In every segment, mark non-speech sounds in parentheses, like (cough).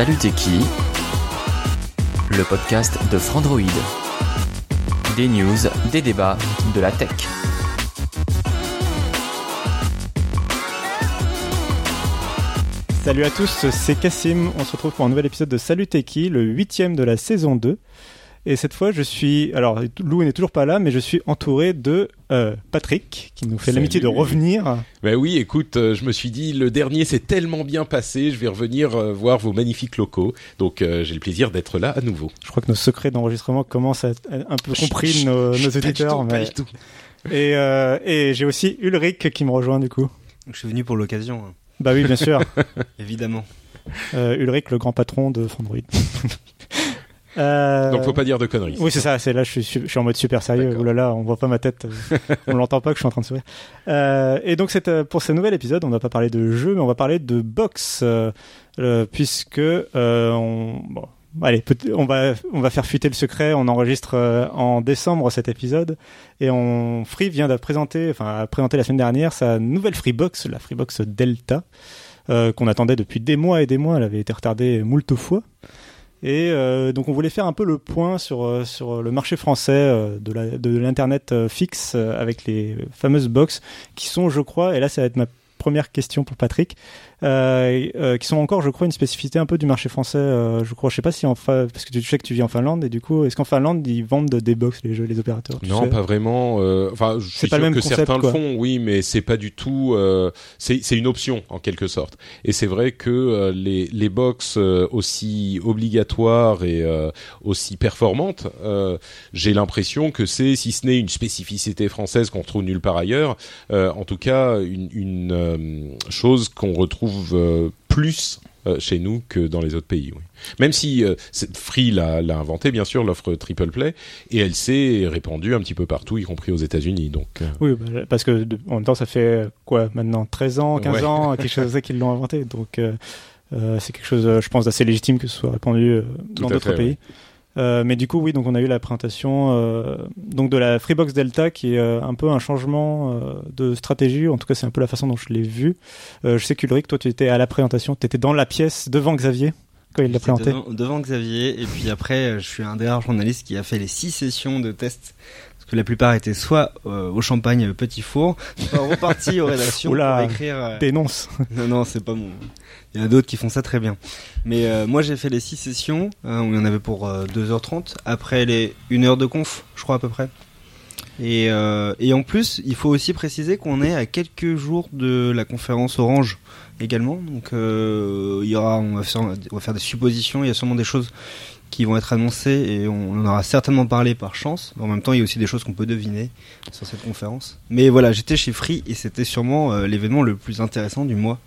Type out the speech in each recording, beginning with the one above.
Salut t'es qui? Le podcast de Frandroid. Des news, des débats, de la tech. Salut à tous, c'est Cassim. On se retrouve pour un nouvel épisode de Salut Teki, le huitième de la saison 2. Et cette fois, je suis. Alors, Lou n'est toujours pas là, mais je suis entouré de euh, Patrick, qui nous fait l'amitié de revenir. Ben oui, écoute, euh, je me suis dit, le dernier s'est tellement bien passé, je vais revenir euh, voir vos magnifiques locaux. Donc euh, j'ai le plaisir d'être là à nouveau. Je crois que nos secrets d'enregistrement commencent à être un peu compris Chut, nos, chut, nos pas du auditeurs. tout, pas mais- du tout. Et, euh, et j'ai aussi Ulrich qui me rejoint du coup. Je suis venu pour l'occasion, hein. Bah oui, bien sûr. (laughs) évidemment. Euh, Ulrich, le grand patron de Frandroid. (laughs) Euh, Donc faut pas dire de conneries. Oui, c'est ça. C'est là, je suis, su- je suis en mode super sérieux. Ouh là là, on voit pas ma tête, (laughs) on l'entend pas que je suis en train de sourire. Euh, et donc, c'est pour ce nouvel épisode, on va pas parler de jeu, mais on va parler de box, euh, euh, puisque euh, on, bon, allez, on va, on va faire fuiter le secret. On enregistre euh, en décembre cet épisode, et on Free vient de présenter, enfin, a présenté la semaine dernière sa nouvelle Freebox, la Freebox Delta, euh, qu'on attendait depuis des mois et des mois. Elle avait été retardée moult fois. Et euh, donc on voulait faire un peu le point sur euh, sur le marché français euh, de l'internet euh, fixe avec les fameuses box qui sont je crois et là ça va être ma première question pour Patrick euh, euh, qui sont encore je crois une spécificité un peu du marché français euh, je crois je sais pas si en Fa- parce que tu sais que tu vis en Finlande et du coup est-ce qu'en Finlande ils vendent des box les jeux les opérateurs Non, pas vraiment. euh, Enfin, je suis pas le sûr même que concept, certains quoi. le font, oui, mais c'est pas du tout. c'est une option en quelque sorte. Et c'est vrai que les les box aussi obligatoires et aussi performantes, j'ai l'impression que c'est, si ce n'est une spécificité française qu'on retrouve nulle part ailleurs, en tout cas une, une chose qu'on retrouve euh, plus euh, chez nous que dans les autres pays. Oui. Même si euh, Free l'a inventé, bien sûr, l'offre triple play, et elle s'est répandue un petit peu partout, y compris aux États-Unis. Donc, euh, oui bah, parce que de- en même temps ça fait euh, quoi maintenant 13 ans 15 Ouais. ans quelque chose comme (laughs) ça qu'ils l'ont inventé donc euh, euh, c'est quelque chose euh, je pense d'assez légitime que ce soit répandu euh, dans d'autres pays ouais. Euh, mais du coup, oui, donc on a eu la présentation euh, donc de la Freebox Delta, qui est euh, un peu un changement de stratégie. En tout cas, c'est un peu la façon dont je l'ai vu. Je sais qu'Ulrich, toi, tu étais à la présentation, tu étais dans la pièce devant Xavier quand il l'a présenté. Devant, devant Xavier, et puis après, je suis un des rares journalistes qui a fait les six sessions de tests. Que la plupart étaient soit euh, au champagne euh, Petit Four, soit repartis aux rédactions (laughs) Oula, pour écrire. euh, Dénonce. (laughs) Non, non, c'est pas mon. Il y en a d'autres qui font ça très bien. Mais euh, moi, j'ai fait les six sessions, hein, où il y en avait pour euh, 2h30. Après les 1 heure de conf, je crois à peu près. Et, euh, et en plus, il faut aussi préciser qu'on est à quelques jours de la conférence Orange également. Donc, euh, il y aura, on va, faire, on va faire des suppositions. Il y a sûrement des choses qui vont être annoncées et on en aura certainement parlé par chance. En même temps, il y a aussi des choses qu'on peut deviner sur cette conférence. Mais voilà, j'étais chez Free et c'était sûrement euh, l'événement le plus intéressant du mois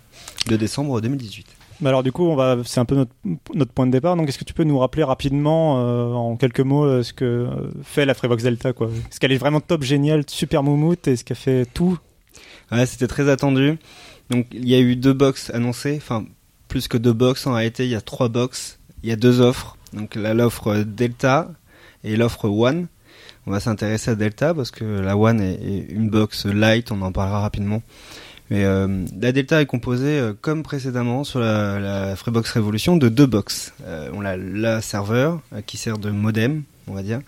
de décembre 2018. Bah alors du coup, on va, c'est un peu notre, notre point de départ. Donc, est-ce que tu peux nous rappeler rapidement, euh, en quelques mots, euh, ce que fait la Freebox Delta, quoi? Est-ce qu'elle est vraiment top, géniale, super moumoute? Est-ce qu'elle fait tout? Ouais, c'était très attendu. Donc il y a eu deux box annoncées, enfin plus que deux box en réalité, il y a trois box, il y a deux offres. Donc là l'offre Delta et l'offre One. On va s'intéresser à Delta parce que la One est, une box light, on en parlera rapidement. Mais euh, la Delta est composée, euh, comme précédemment sur la, Freebox Revolution, de deux box. Euh, on a la serveur qui sert de modem, on va dire,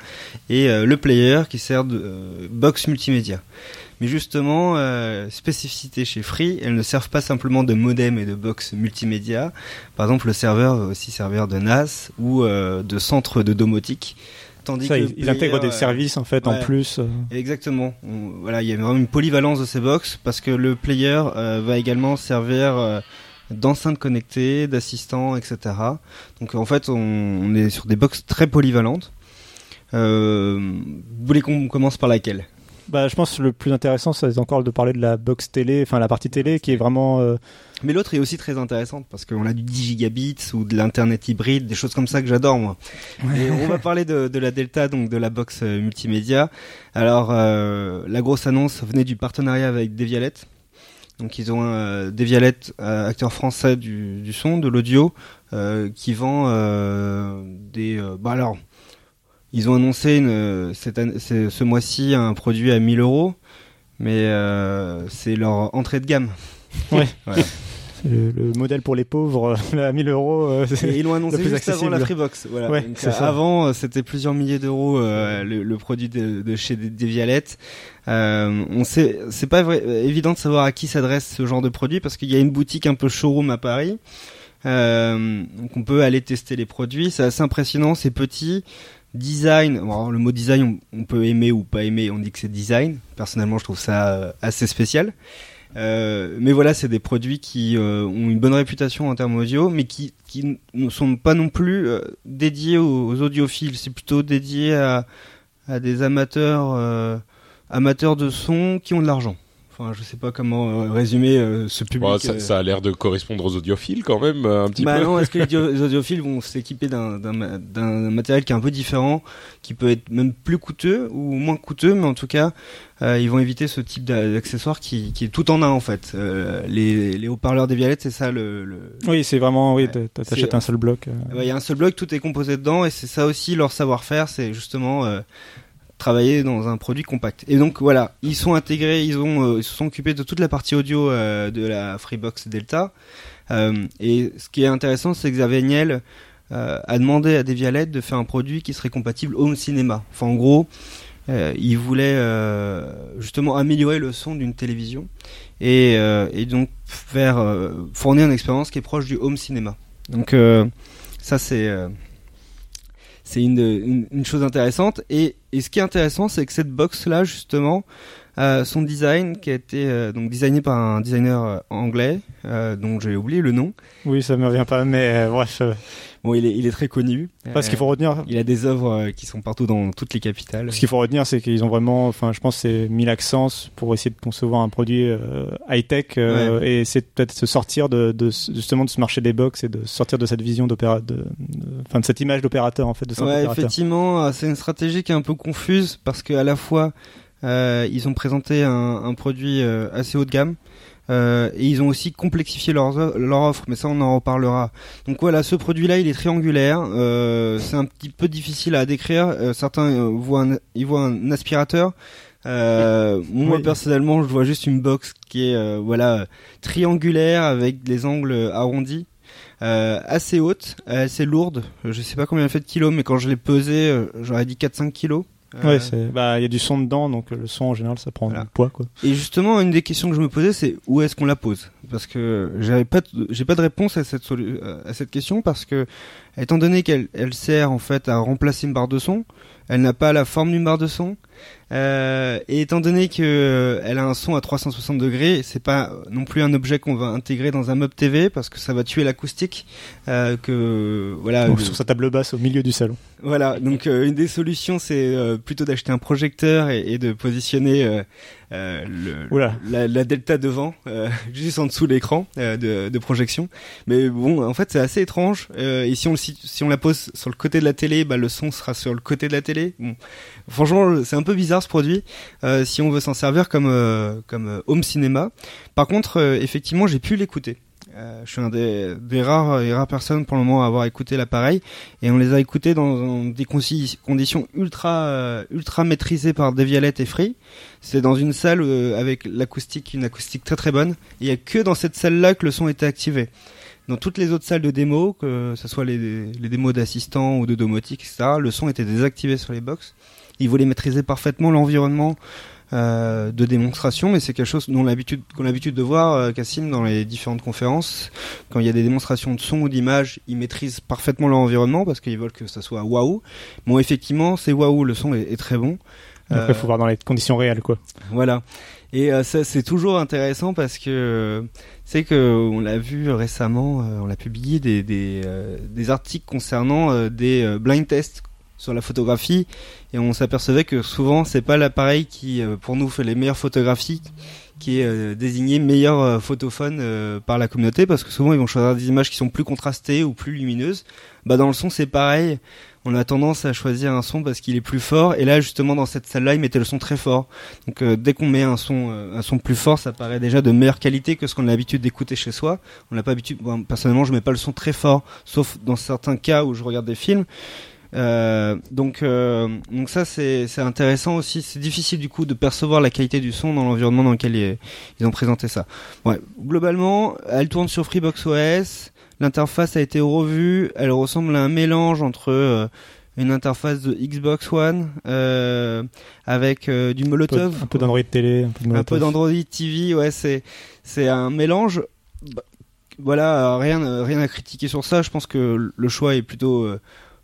et le player qui sert de box multimédia. Mais justement, euh, spécificité chez Free, elles ne servent pas simplement de modem et de box multimédia. Par exemple, le serveur va aussi servir de NAS ou euh, de centre de domotique. Tandis Ça, que intègrent player, des euh, services en fait en plus. euh. Exactement. On- voilà, il y a vraiment une polyvalence de ces box parce que le player euh, va également servir euh, d'enceinte connectée, d'assistant, etc. Donc en fait, on, on est sur des box très polyvalentes. Euh, vous voulez qu'on commence par laquelle? Bah, je pense que le plus intéressant, c'est encore de parler de la box télé, enfin la partie télé qui est vraiment. euh, Mais l'autre est aussi très intéressante parce qu'on a du 10 gigabits ou de l'internet hybride, des choses comme ça que j'adore moi. Et on va parler de, de la Delta, donc de la box euh, multimédia. Alors euh, la grosse annonce venait du partenariat avec Devialet. Donc ils ont euh, Devialet, euh, acteur français du, du son, de l'audio, euh, qui vend euh, des. euh, bah alors, ils ont annoncé une, cette année- ce, mois-ci un produit à 1000 euros, mais euh, c'est leur entrée de gamme. Ouais. (laughs) Le, le modèle pour les pauvres euh, à 1000 euros. euh, ils l'ont annoncé juste avant la accessible. Freebox. Voilà. Ouais, Donc, c'est ça. avant, c'était plusieurs milliers d'euros euh, le, le produit de, de chez Des-. Euh, on sait, c'est pas vrai, évident de savoir à qui s'adresse ce genre de produit parce qu'il y a une boutique un peu showroom à Paris. Euh, donc on peut aller tester les produits. C'est assez impressionnant, c'est petit. Design, le mot design, on, peut aimer ou pas aimer. On dit que c'est design. Personnellement, je trouve ça euh, assez spécial. Euh, mais voilà, c'est des produits qui euh, ont une bonne réputation en termes audio, mais qui, ne sont pas non plus dédiés aux, audiophiles. C'est plutôt dédié à, à des amateurs, amateurs de son qui ont de l'argent. Enfin, je sais pas comment euh, résumer euh, ce public. Bon, ça, euh. ça a l'air de correspondre aux audiophiles quand même un petit Bah peu. non, est-ce que les (laughs) audio- les audiophiles vont s'équiper d'un d'un ma- d'un matériel qui est un peu différent, qui peut être même plus coûteux ou moins coûteux, mais en tout cas, euh, ils vont éviter ce type d'a- d'accessoire qui, qui est tout en un en fait. Euh, les, les haut-parleurs des Violettes, c'est ça le. le... Oui, c'est vraiment, oui, Ouais. t'achètes un seul bloc. euh. Il y a un seul bloc, tout est composé dedans, et c'est ça aussi leur savoir-faire, c'est justement euh, travailler dans un produit compact. Et donc voilà, ils sont intégrés, ils ont, euh, ils se sont occupés de toute la partie audio euh, de la Freebox Delta. Euh, et ce qui est intéressant, c'est que Xavier Niel a demandé à Devialet de faire un produit qui serait compatible home cinéma. Enfin, en gros, euh, il voulait justement améliorer le son d'une télévision et, et donc faire fournir une expérience qui est proche du home cinéma. Donc ça c'est c'est une, une, une chose intéressante et, et ce qui est intéressant c'est que cette box là justement euh, son design qui a été euh, donc designé par un designer euh, anglais euh, dont j'ai oublié le nom. Oui, ça me revient pas, mais euh, bref. euh, bon il est, il est très connu. Parce qu'il faut retenir, il a des œuvres euh, qui sont partout dans toutes les capitales. Ce qu'il faut retenir, c'est qu'ils ont vraiment, enfin, je pense, que c'est mis l'accent pour essayer de concevoir un produit high tech et c'est peut-être se sortir de, justement de ce marché des box et de sortir de cette vision d'opéra, de, enfin, de cette image d'opérateur en fait, de Ouais, effectivement, c'est une stratégie qui est un peu confuse parce que à la fois ils ont présenté un, un produit euh, assez haut de gamme euh, et ils ont aussi complexifié leur offre, mais ça on en reparlera. Donc voilà, ce produit-là, il est triangulaire, euh, c'est un petit peu difficile à décrire. Euh, certains euh, voient un, ils voient un aspirateur. Euh, moi Oui. personnellement, je vois juste une box qui est euh, voilà triangulaire avec les angles arrondis. Euh, assez haute, assez lourde. Je sais pas combien elle fait de kilos, mais quand je l'ai pesée, euh, j'aurais dit 4-5 kilos. Euh, Ouais, c'est, bah, il y a du son dedans, donc euh, le son en général, ça prend Voilà. du poids, quoi. et justement, une des questions que je me posais, c'est où est-ce qu'on la pose? Parce que j'avais pas, j'ai pas de réponse à cette euh, à cette question parce que, étant donné qu'elle elle sert en fait à remplacer une barre de son, elle n'a pas la forme d'une barre de son. Euh, et étant donné que euh, elle a un son à 360 degrés, c'est pas non plus un objet qu'on va intégrer dans un meuble TV parce que ça va tuer l'acoustique. Euh, que voilà. Le- sur sa table basse au milieu du salon. Voilà, donc euh, une des solutions, c'est euh, plutôt d'acheter un projecteur et, et de positionner euh, le, la, la delta devant, euh, (laughs) juste en dessous de l'écran euh, de, de projection. Mais bon, en fait, c'est assez étrange. Euh, et si on, le si on la pose sur le côté de la télé, bah, le son sera sur le côté de la télé. Franchement, c'est un peu bizarre ce produit. euh, si on veut s'en servir comme euh, comme euh, home cinéma. Par contre, effectivement, j'ai pu l'écouter. Je suis un des, rares rares personnes pour le moment à avoir écouté l'appareil et on les a écoutés dans, des conditions ultra ultra maîtrisées par Devialet et Free. C'est dans une salle avec l'acoustique, une acoustique très très bonne. Il y a que dans cette salle-là que le son était activé. Dans toutes les autres salles de démo, que ce soit les, les démos d'assistants ou de domotique, etc., le son était désactivé sur les box. Ils voulaient maîtriser parfaitement l'environnement euh, de démonstration, mais c'est quelque chose dont l'habitude qu'on a l'habitude de voir euh, Cassim dans les différentes conférences. Quand il y a des démonstrations de son ou d'image, ils maîtrisent parfaitement leur environnement parce qu'ils veulent que ça soit waouh. Bon, effectivement, c'est waouh, le son est, est très bon. Après, il Euh, faut voir dans les conditions réelles, quoi. voilà. Et euh, ça, c'est toujours intéressant parce que euh, c'est que on l'a vu récemment, euh, on a publié des des, des articles concernant des blind tests sur la photographie. Et on s'apercevait que souvent c'est pas l'appareil qui pour nous fait les meilleures photographies qui est désigné meilleur photophone par la communauté. Parce que souvent ils vont choisir des images qui sont plus contrastées ou plus lumineuses. Bah dans le son c'est pareil on a tendance à choisir un son parce qu'il est plus fort. Et là, justement, dans cette salle-là, ils mettaient le son très fort. Donc, euh, dès qu'on met un son, euh, un son plus fort, ça paraît déjà de meilleure qualité que ce qu'on a l'habitude d'écouter chez soi. On n'a pas l'habitude. personnellement, je mets pas le son très fort, sauf dans certains cas où je regarde des films. Euh, donc, donc ça c'est intéressant aussi. C'est difficile du coup de percevoir la qualité du son dans l'environnement dans lequel ils, ils, ont présenté ça. Ouais, globalement, elle tourne sur Freebox OS. L'interface a été revue. Elle ressemble à un mélange entre euh, une interface de Xbox One euh, avec euh, du Molotov. Un peu, d'Android télé, un peu d'Android TV. Ouais, c'est c'est un mélange. Bah, voilà, rien rien à critiquer sur ça. Je pense que le choix est plutôt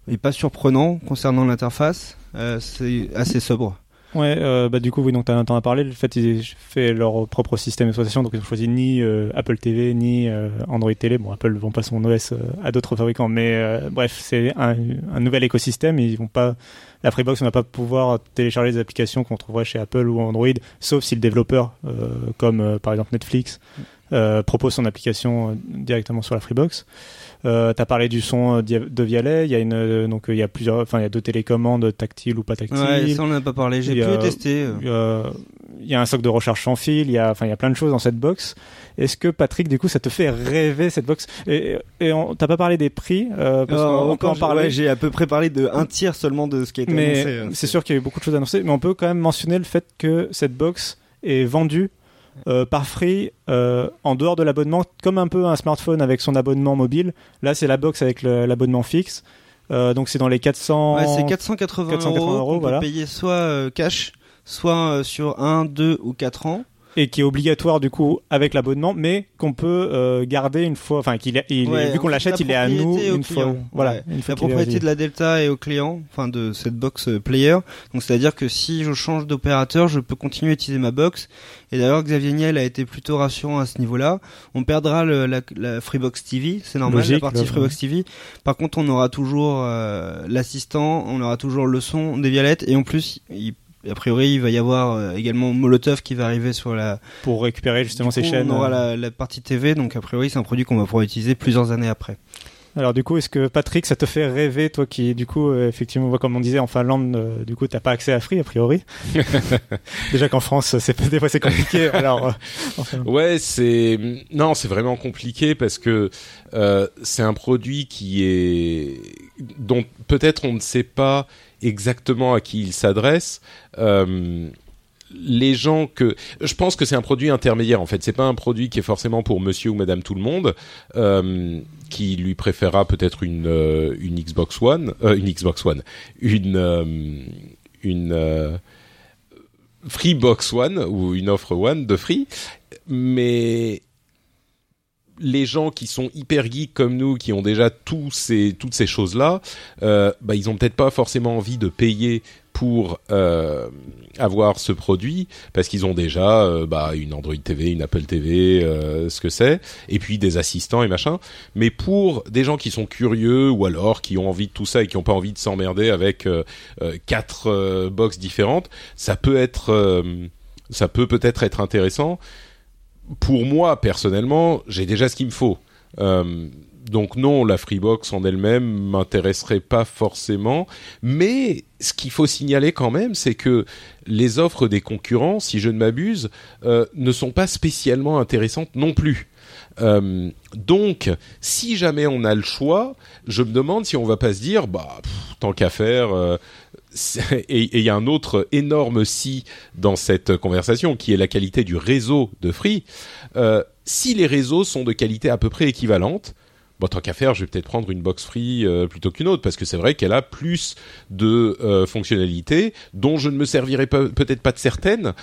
est pas surprenant concernant l'interface. c'est assez sobre. Ouais, euh, bah du coup, oui, donc t'en as parlé, le fait aient fait leur propre système d'exploitation, donc ils ont choisi ni euh, Apple TV, ni euh, Android Télé. Bon, Apple vont pas son OS à d'autres fabricants, mais bref, c'est un, un, nouvel écosystème. Ils vont pas, la Freebox, on va pas pouvoir télécharger des applications qu'on trouverait chez Apple ou Android, sauf si le développeur, comme par exemple Netflix, propose son application directement sur la Freebox. Euh, T'as parlé du son euh, de Vialet. Il y a une euh, donc il y a plusieurs, enfin il y a deux télécommandes tactiles ou pas tactiles. Ouais, ça on n'a pas parlé. J'ai pu tester. Il y, a un socle de recharge sans fil. Il y a, enfin il y a plein de choses dans cette box. Est-ce que Patrick, du coup, ça te fait rêver cette box? Et, et t'as pas parlé des prix euh, parce qu'on peut en parler. J'ai à peu près parlé de un tiers seulement de ce qui a été mais annoncé. C'est sûr qu'il y a eu beaucoup de choses annoncées, mais on peut quand même mentionner le fait que cette box est vendue euh, par Free euh, en dehors de l'abonnement, comme un peu un smartphone avec son abonnement mobile. Là, c'est la box avec l'abonnement fixe. Euh, donc c'est dans les 400. Ouais, c'est 480, 480 euros. voilà. payer soit cash, soit sur 1, 2 ou 4 ans et qui est obligatoire du coup avec l'abonnement, mais qu'on peut euh, garder une fois, enfin qu'il il vu qu'on l'achète, il est à nous une fois. Voilà, une fois la propriété de la Delta est au client, enfin de cette box euh, player. Donc c'est-à-dire que si je change d'opérateur, je peux continuer à utiliser ma box. Et d'ailleurs Xavier Niel a été plutôt rassurant à ce niveau-là. On perdra le, la, la, Freebox TV, c'est normal, la partie Freebox TV. Par contre, on aura toujours euh, l'assistant, on aura toujours le son des violettes, et en plus, il a priori, il va y avoir euh, également Molotov qui va arriver sur la. Pour récupérer justement ces chaînes. On aura euh. la, partie TV, donc a priori, c'est un produit qu'on va pouvoir utiliser plusieurs années après. Alors du coup, est-ce que Patrick, ça te fait rêver, toi qui, du coup, euh, effectivement, comme on disait en Finlande, du coup, t'as pas accès à Free a priori? (laughs) Déjà qu'en France, c'est des fois c'est compliqué. (laughs) alors, ouais, c'est non, c'est vraiment compliqué parce que c'est un produit qui est dont peut-être on ne sait pas exactement à qui il s'adresse. Euh, les gens que je pense que c'est un produit intermédiaire en fait c'est pas un produit qui est forcément pour monsieur ou madame tout le monde euh, qui lui préférera peut-être une euh, une Xbox One une Xbox One une une Freebox One ou une offre One de Free mais les gens qui sont hyper geeks comme nous, qui ont déjà tous ces, toutes ces choses-là, euh, bah, ils ont peut-être pas forcément envie de payer pour euh, avoir ce produit parce qu'ils ont déjà euh, bah, une Android TV, une Apple TV, ce que c'est, et puis des assistants et machin. Mais pour des gens qui sont curieux ou alors qui ont envie de tout ça et qui n'ont pas envie de s'emmerder avec quatre box différentes, ça peut être, ça peut peut-être être intéressant pour moi personnellement, j'ai déjà ce qu'il me faut. Euh, donc non, la Freebox en elle-même m'intéresserait pas forcément, mais ce qu'il faut signaler quand même, c'est que les offres des concurrents, si je ne m'abuse, euh, ne sont pas spécialement intéressantes non plus. Euh, donc, si jamais on a le choix, je me demande si on va pas se dire, bah, tant qu'à faire, euh, et il y a un autre énorme si dans cette conversation qui est la qualité du réseau de Free. Euh, si les réseaux sont de qualité à peu près équivalente, bon, tant qu'à faire, je vais peut-être prendre une box free euh, plutôt qu'une autre parce que c'est vrai qu'elle a plus de euh, fonctionnalités dont je ne me servirai peut-être pas de certaines,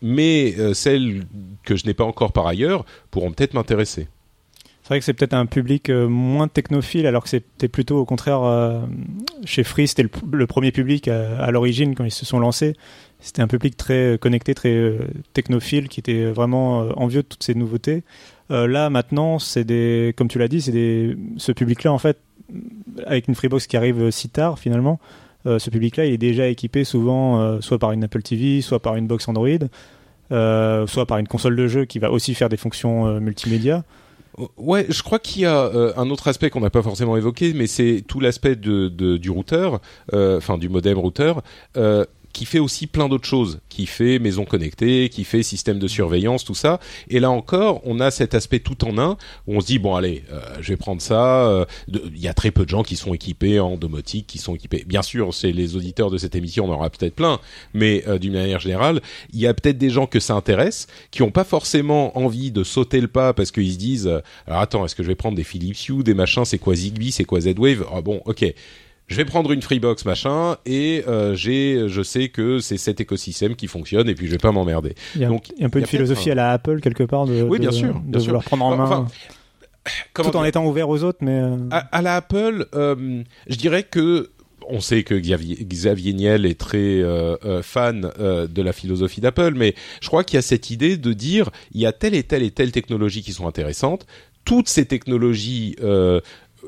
mais celles que je n'ai pas encore par ailleurs pourront peut-être m'intéresser. C'est vrai que c'est peut-être un public euh, moins technophile, alors que c'était plutôt au contraire euh, chez Free, c'était le, premier public à, l'origine quand ils se sont lancés. C'était un public très connecté, très euh, technophile, qui était vraiment euh, envieux de toutes ces nouveautés. Euh, là, maintenant, c'est des, comme tu l'as dit, c'est des, ce public-là, en fait, avec une Freebox qui arrive si tard, finalement, euh, ce public-là, il est déjà équipé souvent, euh, soit par une Apple TV, soit par une box Android, euh, soit par une console de jeu qui va aussi faire des fonctions euh, multimédia. Ouais, je crois qu'il y a euh, un autre aspect qu'on n'a pas forcément évoqué, mais c'est tout l'aspect du routeur, euh, enfin du modem routeur, euh, qui fait aussi plein d'autres choses, qui fait maison connectée, qui fait système de surveillance, tout ça. Et là encore, on a cet aspect tout en un où on se dit bon allez, euh, je vais prendre ça. euh, Il y a très peu de gens qui sont équipés en domotique, qui sont équipés. Bien sûr, c'est les auditeurs de cette émission, on en aura peut-être plein, mais euh, d'une manière générale, il y a peut-être des gens que ça intéresse, qui n'ont pas forcément envie de sauter le pas parce qu'ils se disent euh, alors attends, est-ce que je vais prendre des Philips Hue, des machins, c'est quoi Zigbee, c'est quoi Z-Wave? Ah bon, ok. Je vais prendre une Freebox machin et euh, j'ai, je sais que c'est cet écosystème qui fonctionne et puis je vais pas m'emmerder. Il y a, Donc, il y a un peu y une a philosophie un- à la Apple quelque part de, Oui, de- bien sûr, de bien sûr. vouloir prendre en main, Enfin, comment tout en dire étant ouvert aux autres, mais euh, à, à la Apple, euh, je dirais que on sait que Xavier, Xavier Niel est très euh, euh, fan euh, de la philosophie d'Apple, mais je crois qu'il y a cette idée de dire il y a telle et telle et telle technologie qui sont intéressantes. Toutes ces technologies euh,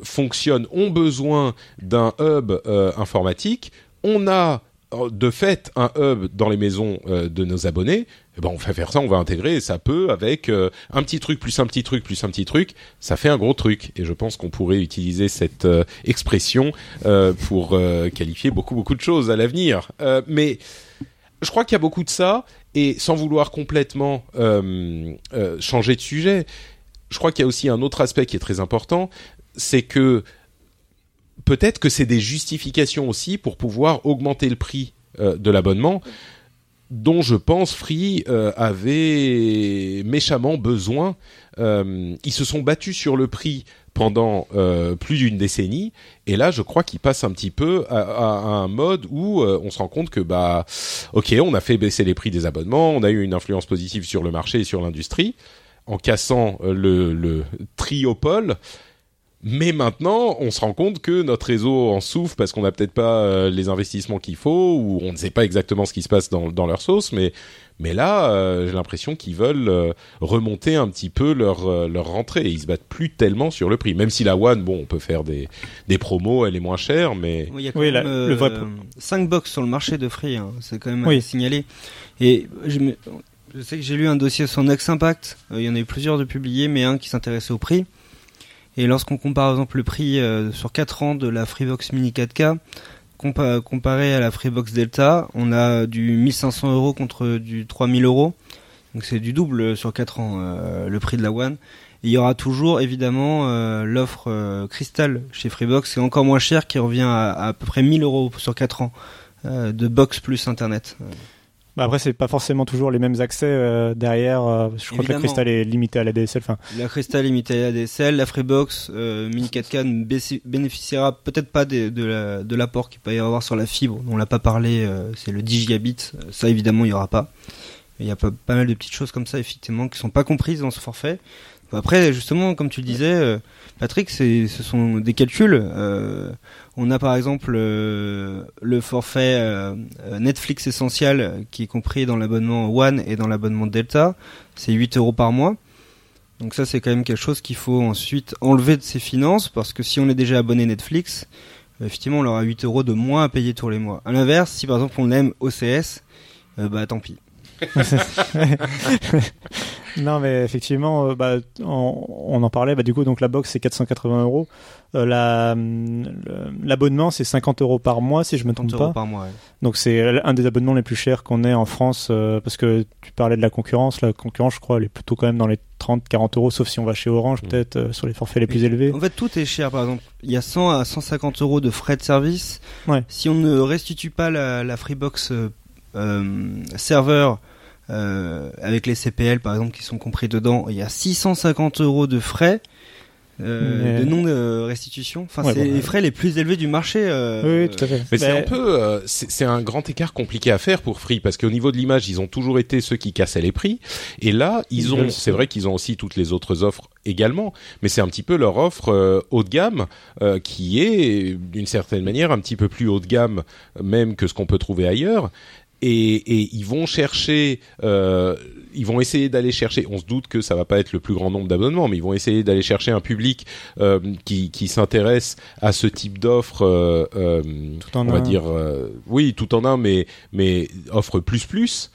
fonctionnent, ont besoin d'un hub euh, informatique. On a euh, de fait un hub dans les maisons euh, de nos abonnés. Eh ben, on va faire ça, on va intégrer ça peut avec un petit truc plus un petit truc plus un petit truc, ça fait un gros truc. Et je pense qu'on pourrait utiliser cette expression pour qualifier beaucoup beaucoup de choses à l'avenir. Mais je crois qu'il y a beaucoup de ça et sans vouloir complètement changer de sujet, je crois qu'il y a aussi un autre aspect qui est très important, c'est que peut-être que c'est des justifications aussi pour pouvoir augmenter le prix euh, de l'abonnement dont je pense Free euh, avait méchamment besoin. Euh, ils se sont battus sur le prix pendant plus d'une décennie, et là, je crois qu'ils passent un petit peu à, un mode où on se rend compte que bah, ok, on a fait baisser les prix des abonnements, on a eu une influence positive sur le marché et sur l'industrie en cassant le triopole. Mais maintenant, on se rend compte que notre réseau en souffre parce qu'on n'a peut-être pas euh, les investissements qu'il faut ou on ne sait pas exactement ce qui se passe dans, dans leur sauce. Mais, mais là, euh, j'ai l'impression qu'ils veulent euh, remonter un petit peu leur, euh, leur rentrée. Et ils se battent plus tellement sur le prix. Même si la One, bon, on peut faire des, des promos, elle est moins chère, mais Oui, il y a quand Oui, même la- le vrai pro- 5 box sur le marché de Free, hein, c'est quand même Oui. à signaler. Et je, me- je sais que j'ai lu un dossier sur Next Impact, euh, il y en a eu plusieurs de publiés, mais un qui s'intéressait au prix. Et lorsqu'on compare par exemple le prix euh, sur 4 ans de la Freebox Mini 4K, compa- comparé à la Freebox Delta, on a du 1500 euros contre du 3000 euros. Donc c'est du double sur 4 ans euh, le prix de la One. Il y aura toujours évidemment euh, l'offre euh, Crystal chez Freebox, qui est encore moins cher, qui revient à, à, peu près 1000 euros sur 4 ans euh, de box plus internet. Bah après c'est pas forcément toujours les mêmes accès euh, derrière. euh, je crois que la cristal est limitée à la DSL. Enfin, La Crystal limitée à DSL, la Freebox euh, Mini 4K ne bénéficiera peut-être pas des- de, la- de l'apport qu'il peut y avoir sur la fibre. dont On l'a pas parlé, euh, c'est le 10 gigabits. Ça évidemment il y aura pas. Il y a pas, pas mal de petites choses comme ça effectivement qui sont pas comprises dans ce forfait. Après justement comme tu le disais euh, Patrick, c'est ce sont des calculs. On a par exemple euh, le forfait euh, euh, Netflix essentiel qui est compris dans l'abonnement One et dans l'abonnement Delta. C'est 8 euros par mois. Donc ça c'est quand même quelque chose qu'il faut ensuite enlever de ses finances parce que si on est déjà abonné Netflix, effectivement on aura 8 euros de moins à payer tous les mois. À l'inverse, si par exemple on aime OCS, bah tant pis. (laughs) non mais effectivement, euh, bah, on, on en parlait. Bah, du coup, donc la box c'est 480 euros. Euh, L'abonnement c'est 50 euros par mois si je me 30 trompe euros pas. par mois. ouais. Donc c'est un des abonnements les plus chers qu'on ait en France euh, parce que tu parlais de la concurrence. La concurrence, je crois, elle est plutôt quand même dans les 30-40 euros, sauf si on va chez Orange, Mm. peut-être euh, sur les forfaits les plus élevés. En fait, tout est cher. Par exemple, il y a 100 à 150 euros de frais de service. Ouais. Si on ne restitue pas la, la Freebox euh, euh, serveur euh, avec les CPL, par exemple, qui sont compris dedans, il y a 650 euros de frais. euh, Mais- de non euh, restitution. Enfin, Ouais, c'est bon, les frais les plus élevés du marché. euh, Oui, tout à fait. Mais c'est Ben, un peu, euh, c'est un grand écart compliqué à faire pour Free parce qu'au niveau de l'image, ils ont toujours été ceux qui cassaient les prix. Et là, ils ont, c'est vrai qu'ils ont aussi toutes les autres offres également, mais c'est un petit peu leur offre euh, haut de gamme euh, qui est d'une certaine manière un petit peu plus haut de gamme même que ce qu'on peut trouver ailleurs. Et, et ils vont chercher, euh, ils vont essayer d'aller chercher. On se doute que ça va pas être le plus grand nombre d'abonnements, mais ils vont essayer d'aller chercher un public euh, qui, qui s'intéresse à ce type d'offre. euh, euh, on va dire euh, oui tout en un mais mais offre plus plus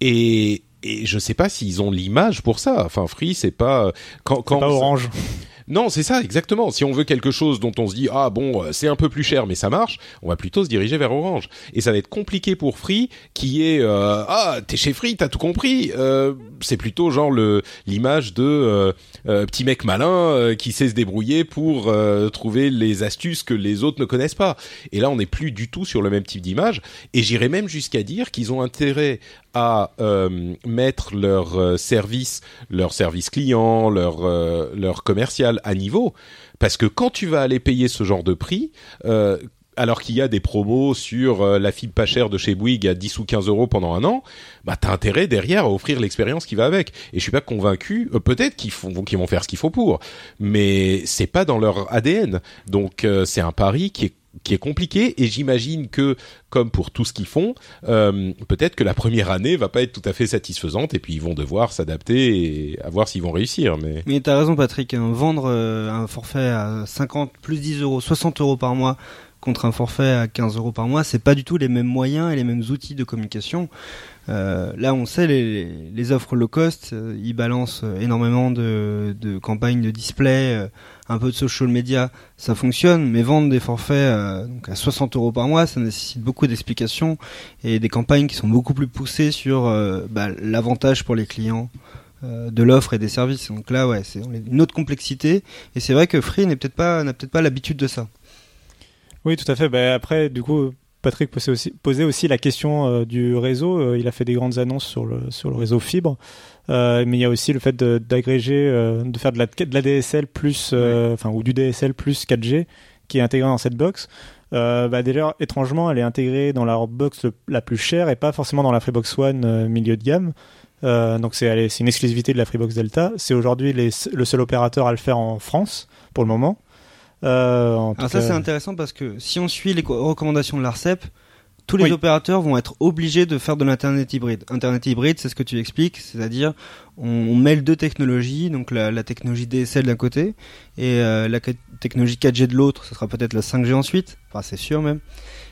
et et je sais pas s'ils ont l'image pour ça enfin Free c'est pas quand c'est quand pas Orange. (laughs) non c'est ça exactement. Si on veut quelque chose dont on se dit ah bon euh, c'est un peu plus cher mais ça marche on va plutôt se diriger vers Orange. Et ça va être compliqué pour Free qui est euh, ah t'es chez Free t'as tout compris. Euh, c'est plutôt genre le l'image de euh, petit mec malin qui sait se débrouiller pour trouver les astuces que les autres ne connaissent pas. Et là on n'est plus du tout sur le même type d'image. Et j'irais même jusqu'à dire qu'ils ont intérêt à euh, mettre leur euh, service leur service client leur euh, leur commercial à niveau parce que quand tu vas aller payer ce genre de prix alors qu'il y a des promos sur la fibre pas chère de chez Bouygues à 10 ou 15 euros pendant un an, bah t'as intérêt derrière à offrir l'expérience qui va avec. Et je suis pas convaincu, peut-être qu'ils vont faire ce qu'il faut pour, mais c'est pas dans leur ADN. Donc c'est un pari qui est qui est compliqué et j'imagine que comme pour tout ce qu'ils font, euh, peut-être que la première année va pas être tout à fait satisfaisante et puis ils vont devoir s'adapter et à voir s'ils vont réussir. Mais Mais t'as raison, Patrick. hein, vendre euh, un forfait à 50 plus 10 euros, 60 euros par mois contre un forfait à 15 euros par mois, c'est pas du tout les mêmes moyens et les mêmes outils de communication. Euh, là, on sait les, les offres low cost, euh, ils balancent euh, énormément de, de campagnes de display, un peu de social media, ça fonctionne. Mais vendre des forfaits euh, donc à 60 euros par mois, ça nécessite beaucoup d'explications et des campagnes qui sont beaucoup plus poussées sur euh, bah, l'avantage pour les clients de l'offre et des services. Donc là, ouais, c'est une autre complexité. Et c'est vrai que Free n'est peut-être pas, n'a peut-être pas l'habitude de ça. Oui, tout à fait. Ben, après, du coup, Patrick posait aussi, posait aussi la question euh, du réseau. Euh, il a fait des grandes annonces sur le, sur le réseau fibre. Euh, mais il y a aussi le fait de- d'agréger, de faire de la, de la DSL plus, enfin, ou du DSL plus 4G qui est intégré dans cette box. Bah déjà, étrangement, elle est intégrée dans la box le- la plus chère et pas forcément dans la Freebox One milieu de gamme. Donc c'est une exclusivité de la Freebox Delta. C'est aujourd'hui le seul opérateur à le faire en France pour le moment. Euh, en Alors ça, cas- c'est intéressant parce que si on suit les co- recommandations de l'ARCEP, tous les Oui. opérateurs vont être obligés de faire de l'Internet hybride. Internet hybride, c'est ce que tu expliques, c'est-à-dire on, on mêle deux technologies, donc la, la technologie DSL d'un côté et euh, la technologie 4G de l'autre, ce sera peut-être la 5G ensuite, enfin c'est sûr même.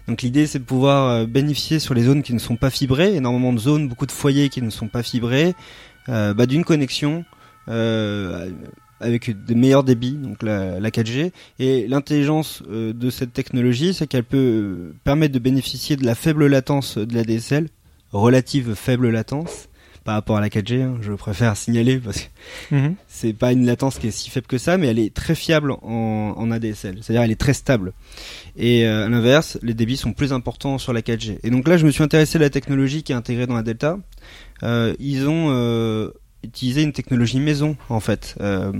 Donc l'idée c'est de pouvoir euh, bénéficier sur les zones qui ne sont pas fibrées, énormément de zones, beaucoup de foyers qui ne sont pas fibrés, euh, bah, d'une connexion avec des meilleurs débits, donc la, la 4G. Et l'intelligence euh, de cette technologie, c'est qu'elle peut euh, permettre de bénéficier de la faible latence de la DSL, relative faible latence, par rapport à la 4G, hein, je préfère signaler parce que Mhm. c'est pas une latence qui est si faible que ça, mais elle est très fiable en, en ADSL. C'est-à-dire elle est très stable. Et euh, à l'inverse, les débits sont plus importants sur la 4G. Et donc là, je me suis intéressé à la technologie qui est intégrée dans la Delta. Ils ont utilisé une technologie maison, en fait. Euh,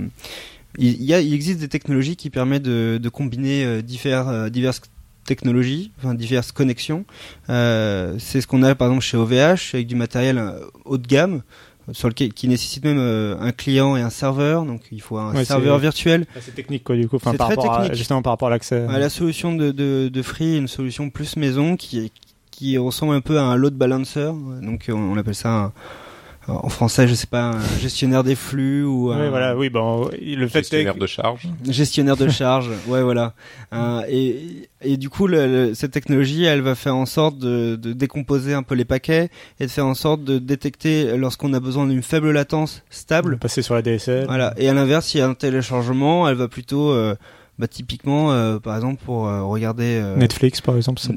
il, y a, il existe des technologies qui permettent de, de combiner euh, divers, euh, diverses technologies, enfin diverses connexions. Euh, c'est ce qu'on a par exemple chez OVH avec du matériel haut de gamme sur lequel qui nécessite même euh, un client et un serveur, donc il faut un Ouais, serveur virtuel. C'est technique quoi du coup, enfin, par très rapport à, justement par rapport à l'accès. Ouais, la solution de, de, de Free est une solution plus maison qui, qui ressemble un peu à un load balancer, donc on, on appelle ça un- en français, je sais pas, un gestionnaire des flux ou un Ouais, voilà, oui, bon, le fait gestionnaire que- de charge. gestionnaire de (laughs) charge. ouais, voilà. Euh, et, et du coup, le- le- cette technologie, elle va faire en sorte de, de décomposer un peu les paquets et de faire en sorte de détecter lorsqu'on a besoin d'une faible latence stable. passer sur la DSL. Voilà. Et à l'inverse, s'il y a un téléchargement, elle va plutôt, euh, bah, typiquement, euh, par exemple, pour euh, regarder euh, Netflix par exemple, ça,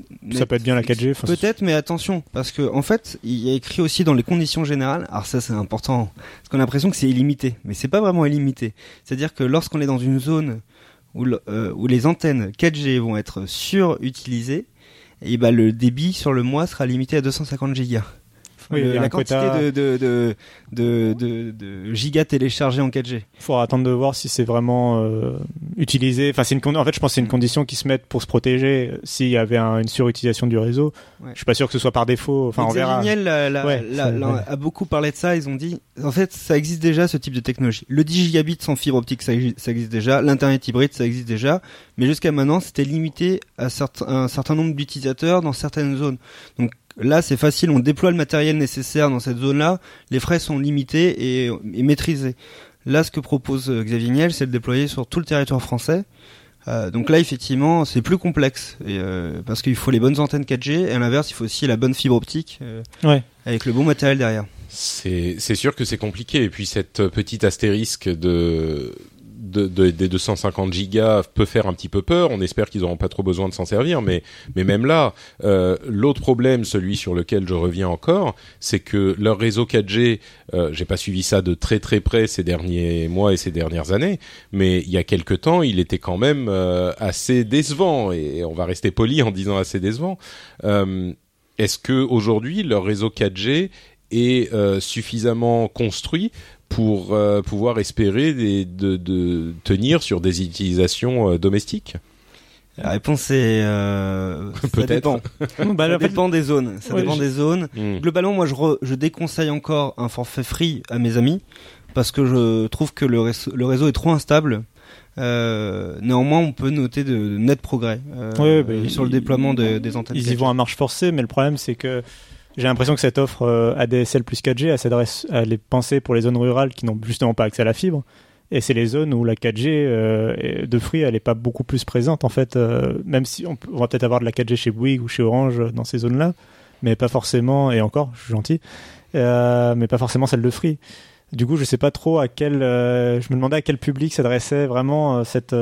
peut être bien la 4G. enfin, Peut-être, mais attention, parce que en fait, il y a écrit aussi dans les conditions générales. Alors ça, c'est important, parce qu'on a l'impression que c'est illimité, mais c'est pas vraiment illimité. C'est-à-dire que lorsqu'on est dans une zone où, le- euh, où les antennes 4G vont être surutilisées, et ben le débit sur le mois sera limité à 250 gigas. Oui, Le- il y a la un quantité quota. de, de, de, de, de, de gigas téléchargés en 4G. Il faudra attendre de voir si c'est vraiment euh, utilisé. Enfin, c'est une con- en fait, je pense que c'est une condition qui se met pour se protéger s'il y avait un- une surutilisation du réseau. Ouais. Je suis pas sûr que ce soit par défaut. Enfin, on verra. L'a- l'a- Ouais, l'a- a beaucoup parlé de ça. Ils ont dit, en fait, ça existe déjà ce type de technologie. Le 10 gigabits sans fibre optique, ça, exi- ça existe déjà. L'internet hybride, ça existe déjà. Mais jusqu'à maintenant, c'était limité à certain- un certain nombre d'utilisateurs dans certaines zones. Donc là, c'est facile. On déploie le matériel nécessaire dans cette zone-là. Les frais sont limités et, et maîtrisés. Là, ce que propose euh, Xavier Niel, c'est de déployer sur tout le territoire français. Euh, donc là, effectivement, c'est plus complexe et, euh, parce qu'il faut les bonnes antennes 4G et à l'inverse, il faut aussi la bonne fibre optique euh, Ouais. avec le bon matériel derrière. C'est c'est sûr que c'est compliqué. Et puis cette petite astérisque de, de, de- des 250 gigas peut faire un petit peu peur. On espère qu'ils n'auront pas trop besoin de s'en servir. Mais, mais même là, euh, l'autre problème, celui sur lequel je reviens encore, c'est que leur réseau 4G, euh, j'ai pas suivi ça de très très près ces derniers mois et ces dernières années, mais il y a quelque temps, il était quand même euh, assez décevant. Et on va rester poli en disant assez décevant. Euh, Est-ce que aujourd'hui leur réseau 4G est suffisamment construit pour euh, pouvoir espérer des, de, de tenir sur des utilisations euh, domestiques? La réponse est euh, ça (laughs) Peut-être. dépend. (laughs) Bah, ça en fait, dépend des zones. Ça Ouais, dépend je- des zones. Hmm. Globalement, moi, je, re- je déconseille encore un forfait free à mes amis parce que je trouve que le réseau, le réseau est trop instable. Euh, néanmoins, on peut noter de nets progrès euh, Ouais, bah, sur le ils- déploiement de- des antennes. ils y 4G. vont à marche forcée, mais le problème c'est que j'ai l'impression que cette offre euh, ADSL plus 4G, elle s'adresse, elle est pensée pour les zones rurales qui n'ont justement pas accès à la fibre. Et c'est les zones où la 4G euh, de Free, elle est pas beaucoup plus présente en fait. euh, même si on, va peut-être avoir de la 4G chez Bouygues ou chez Orange dans ces zones-là, mais pas forcément. Et encore, je suis gentil, mais pas forcément celle de Free. Du coup, je sais pas trop à quel. je me demandais à quel public s'adressait vraiment cette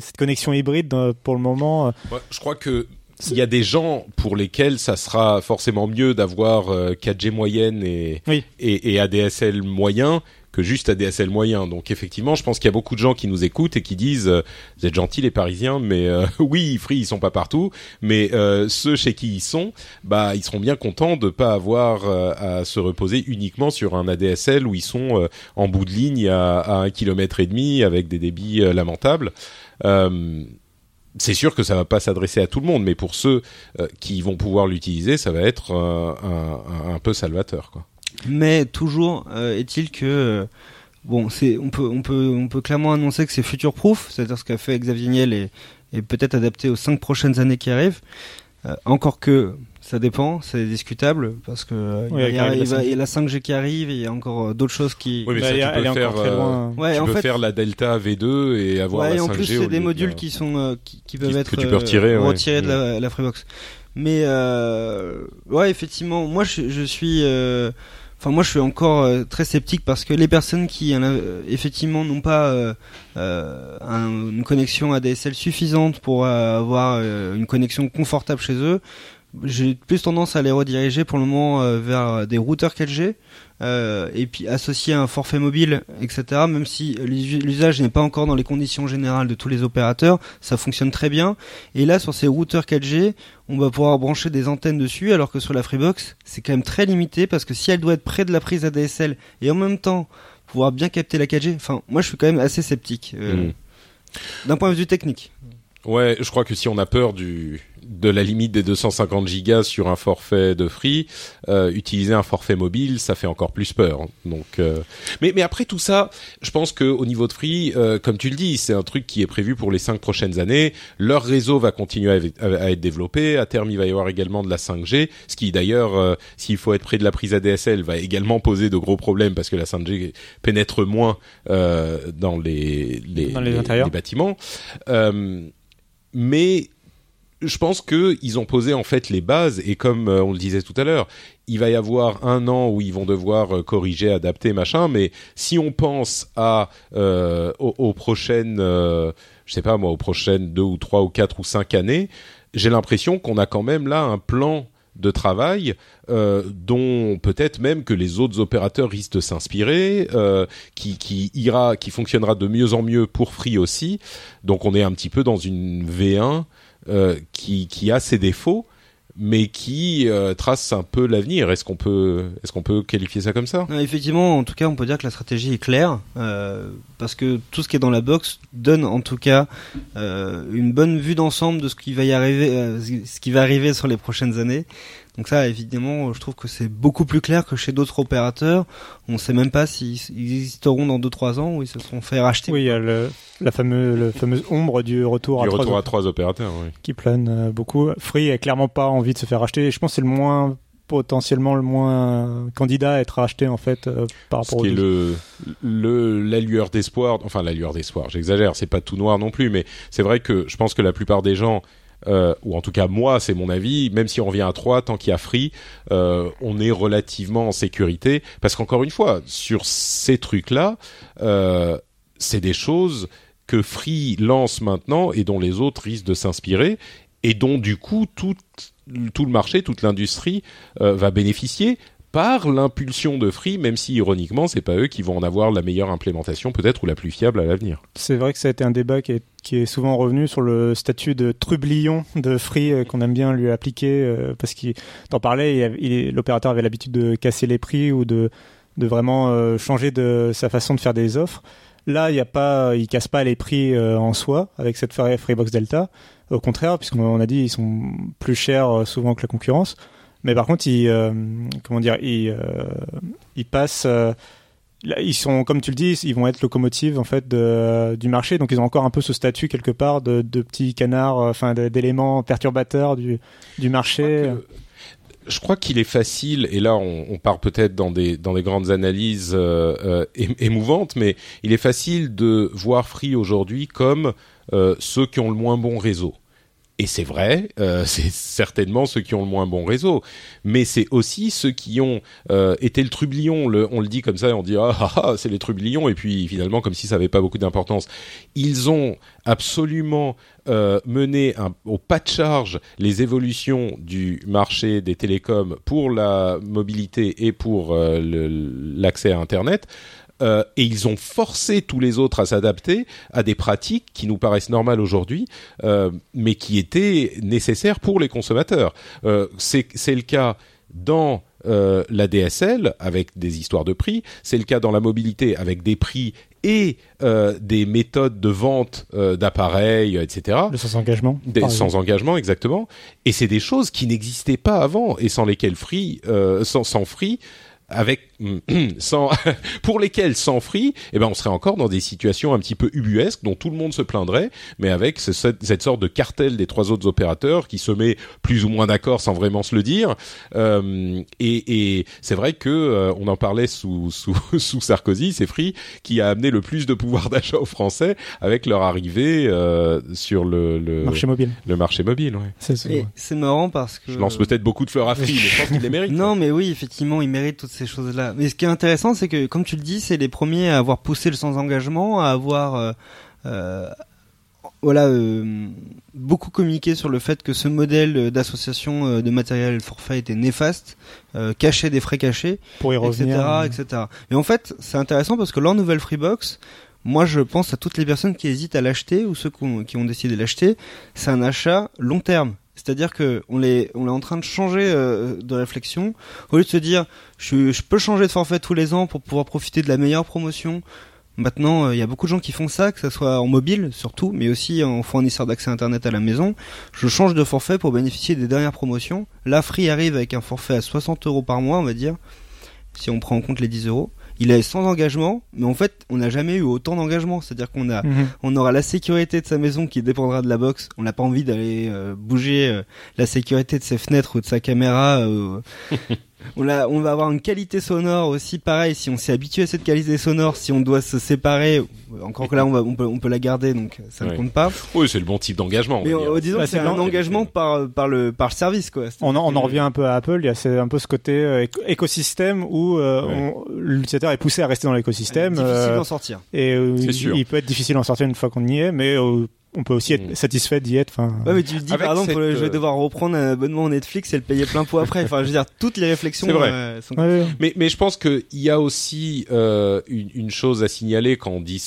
cette connexion hybride pour le moment. je crois que il y a des gens pour lesquels ça sera forcément mieux d'avoir euh, 4G moyenne et, Oui. et, et ADSL moyen que juste ADSL moyen. Donc effectivement, je pense qu'il y a beaucoup de gens qui nous écoutent et qui disent euh, vous êtes gentils les Parisiens, mais euh, (laughs) oui, Free ils sont pas partout, mais euh, ceux chez qui ils sont, bah ils seront bien contents de pas avoir euh, à se reposer uniquement sur un ADSL où ils sont euh, en bout de ligne à, à un kilomètre et demi avec des débits euh, lamentables. C'est sûr que ça va pas s'adresser à tout le monde, mais pour ceux euh, qui vont pouvoir l'utiliser, ça va être euh, un, peu salvateur. Mais toujours euh, est-il que bon, on peut clairement annoncer que c'est future proof, c'est-à-dire ce qu'a fait Xavier Niel est, est peut-être adapté aux cinq prochaines années qui arrivent. Encore que ça dépend, c'est discutable parce que euh, Oui, il, y a, la il va- 5G. il y a la 5G qui arrive et il y a encore euh, d'autres choses qui. Oui, mais Bah, ça, tu peux elle faire, encore très euh, loin. Ouais, tu en peux fait, faire la Delta V2 et avoir ouais, la et 5G en plus c'est des de modules qui sont euh, qui, qui peuvent Qui- être que tu peux euh, retirer, ouais. retirés de la, la Freebox. Mais euh, ouais, effectivement, moi je, je suis euh, Enfin, moi, je suis encore euh, très sceptique parce que les personnes qui, euh, effectivement, n'ont pas euh, euh, un- une connexion ADSL suffisante pour euh, avoir euh, une connexion confortable chez eux, j'ai plus tendance à les rediriger pour le moment euh, vers des routeurs 4G euh, et puis associer un forfait mobile, etc. Même si l'us- l'usage n'est pas encore dans les conditions générales de tous les opérateurs, ça fonctionne très bien. Et là, sur ces routeurs 4G, on va pouvoir brancher des antennes dessus, alors que sur la Freebox, c'est quand même très limité parce que si elle doit être près de la prise ADSL et en même temps pouvoir bien capter la 4G, enfin, moi, je suis quand même assez sceptique euh, Mm. d'un point de vue technique. Ouais, je crois que si on a peur du de la limite des 250 gigas sur un forfait de free, euh, utiliser un forfait mobile, ça fait encore plus peur. Donc, euh, mais mais après tout ça, je pense que au niveau de free, euh, comme tu le dis, c'est un truc qui est prévu pour les cinq prochaines années. Leur réseau va continuer à, à- à être développé. À terme, il va y avoir également de la 5G, ce qui d'ailleurs, euh, s'il faut être près de la prise ADSL, va également poser de gros problèmes parce que la 5G pénètre moins euh, dans les les, Dans les intérieurs. bâtiments. Euh, mais je pense que ils ont posé en fait les bases et comme euh, on le disait tout à l'heure, il va y avoir un an où ils vont devoir euh, corriger, adapter, machin. Mais si on pense à euh, aux, aux prochaines, euh, je sais pas moi, aux prochaines deux ou trois ou quatre ou cinq années, j'ai l'impression qu'on a quand même là un plan de travail euh, dont peut-être même que les autres opérateurs risquent de s'inspirer, euh, qui, qui ira, qui fonctionnera de mieux en mieux pour Free aussi. Donc on est un petit peu dans une V1 euh, qui, qui a ses défauts, mais qui euh, trace un peu l'avenir. Est-ce qu'on peut, est-ce qu'on peut qualifier ça comme ça? Non, Effectivement, en tout cas, on peut dire que la stratégie est claire, euh, parce que tout ce qui est dans la box donne en tout cas euh, une bonne vue d'ensemble de ce qui va y arriver, euh, ce qui va arriver sur les prochaines années. Donc ça, évidemment, je trouve que c'est beaucoup plus clair que chez d'autres opérateurs. On ne sait même pas s'ils ils existeront dans 2-3 ans ou ils se seront fait racheter. Oui, il y a le, la fameuse, ombre du retour, Du à, retour trois, à trois opérateurs, oui. qui plane euh, beaucoup. Free a clairement pas envie de se faire racheter. Et je pense que c'est le moins potentiellement le moins candidat à être racheté en fait euh, par Ce rapport aux qui est deux. le, le, la lueur d'espoir, enfin la lueur d'espoir, j'exagère, c'est pas tout noir non plus, mais c'est vrai que je pense que la plupart des gens, euh, ou en tout cas moi, c'est mon avis, même si on revient à 3, tant qu'il y a Free, euh, on est relativement en sécurité, parce qu'encore une fois, sur ces trucs-là, euh, c'est des choses que Free lance maintenant et dont les autres risquent de s'inspirer, et dont du coup tout, tout le marché, toute l'industrie va bénéficier par l'impulsion de Free, même si ironiquement, c'est pas eux qui vont en avoir la meilleure implémentation, peut-être ou la plus fiable à l'avenir. C'est vrai que ça a été un débat qui est, souvent revenu sur le statut de trublion de Free euh, qu'on aime bien lui appliquer euh, parce qu'il t'en parlait, l'opérateur avait l'habitude de casser les prix ou de, vraiment euh, changer de sa façon de faire des offres. Là, il y a pas, pas les prix en soi avec cette Free- Freebox Delta. Au contraire, puisqu'on on a dit ils sont plus chers souvent que la concurrence. Mais par contre, ils, euh, comment dire, ils, euh, passent. euh, ils sont, comme tu le dis, ils vont être locomotives en fait du marché, donc ils ont encore un peu ce statut quelque part de, petits canards, enfin d'éléments perturbateurs du, marché. Je crois qu'il est facile, et là on, part peut-être dans des, dans des grandes analyses ém- émouvantes, mais il est facile de voir Free aujourd'hui comme ceux qui ont le moins bon réseau. Et c'est vrai, euh, (laughs) c'est certainement ceux qui ont le moins bon réseau, mais c'est aussi ceux qui ont euh, été le trublion. On le dit comme ça, on dit ah, ah, ah c'est les trublions, et puis finalement comme si ça avait pas beaucoup d'importance. Ils ont absolument euh, mené au pas de charge les évolutions du marché des télécoms pour la mobilité et pour l'accès à Internet. Euh, et ils ont forcé tous les autres à s'adapter à des pratiques qui nous paraissent normales aujourd'hui, euh, mais qui étaient nécessaires pour les consommateurs. Euh, c'est le cas dans euh, la DSL avec des histoires de prix, c'est le cas dans la mobilité avec des prix et euh, des méthodes de vente euh, d'appareils, etc. Le sans engagement. Des- sans engagement, exactement. Et c'est des choses qui n'existaient pas avant et sans lesquelles Free, sans, sans Free, avec (clears throat) sans (laughs) pour lesquelles sans Free, eh ben on serait encore dans des situations un petit peu ubuesques dont tout le monde se plaindrait, mais avec ce- cette, cette sorte de cartel des trois autres opérateurs qui se met plus ou moins d'accord sans vraiment se le dire. Euh, et et c'est vrai que euh, on en parlait sous sous, (laughs) sous Sarkozy, c'est Free qui a amené le plus de pouvoir d'achat aux Français avec leur arrivée euh, sur le, le Marché mobile. le marché mobile, ouais. C'est- marrant parce que Je lance peut-être beaucoup de fleurs à (laughs) Free, mais je pense qu'il les mérite. Non, mais oui, effectivement, ils méritent toutes ces Mais ce qui est intéressant, c'est que, comme tu le dis, c'est les premiers à avoir poussé le sans-engagement, à avoir, euh, euh, voilà, euh, beaucoup communiqué sur le fait que ce modèle d'association de matériel forfait était néfaste, euh, cachait des frais cachés, pour y etc., etc. Et en fait, c'est intéressant parce que leur nouvelle Freebox, moi, je pense à toutes les personnes qui hésitent à l'acheter ou ceux qui ont, qui ont décidé de l'acheter. C'est un achat long terme. C'est-à-dire que on est, on est en train de changer euh, de réflexion. Au lieu de se dire, je, peux changer de forfait tous les ans pour pouvoir profiter de la meilleure promotion. Maintenant, euh, il y a beaucoup de gens qui font ça, que ce soit en mobile surtout, mais aussi en fournisseur d'accès Internet à la maison. Je change de forfait pour bénéficier des dernières promotions. Là, Free arrive avec un forfait à 60 euros par mois, on va dire, si on prend en compte les 10 euros. Il est sans engagement, mais en fait, on n'a jamais eu autant d'engagement. C'est-à-dire qu'on a, Mhm. on aura la sécurité de sa maison qui dépendra de la box. On n'a pas envie d'aller euh, bouger euh, la sécurité de ses fenêtres ou de sa caméra. euh. (laughs) on, a, on va avoir une qualité sonore aussi pareil. Si on s'est habitué à cette qualité sonore, si on doit se séparer, euh, encore que là on, va, on, peut, on peut la garder, donc ça Ouais. ne compte pas. Oui, c'est le bon type d'engagement. on Mais euh, dire. disons Bah, que c'est un engagement par, par, le, par le service. Quoi. On en, on en revient un peu à Apple. Il y a c'est un peu ce côté euh, éco- écosystème où euh, Ouais. on- l'utilisateur est poussé à rester dans l'écosystème. difficile euh, d'en sortir. et euh, il, sûr. il peut être difficile d'en sortir une fois qu'on y est, mais euh, on peut aussi être Mm. satisfait d'y être. Enfin, Ouais, mais tu te dis Avec par exemple, cette, je vais euh, devoir reprendre un abonnement Netflix et le payer plein pot après. Enfin, je veux dire, toutes les réflexions C'est vrai. euh, sont ouais, ouais. Mais, mais je pense qu'il y a aussi euh, une, une chose à signaler quand on dit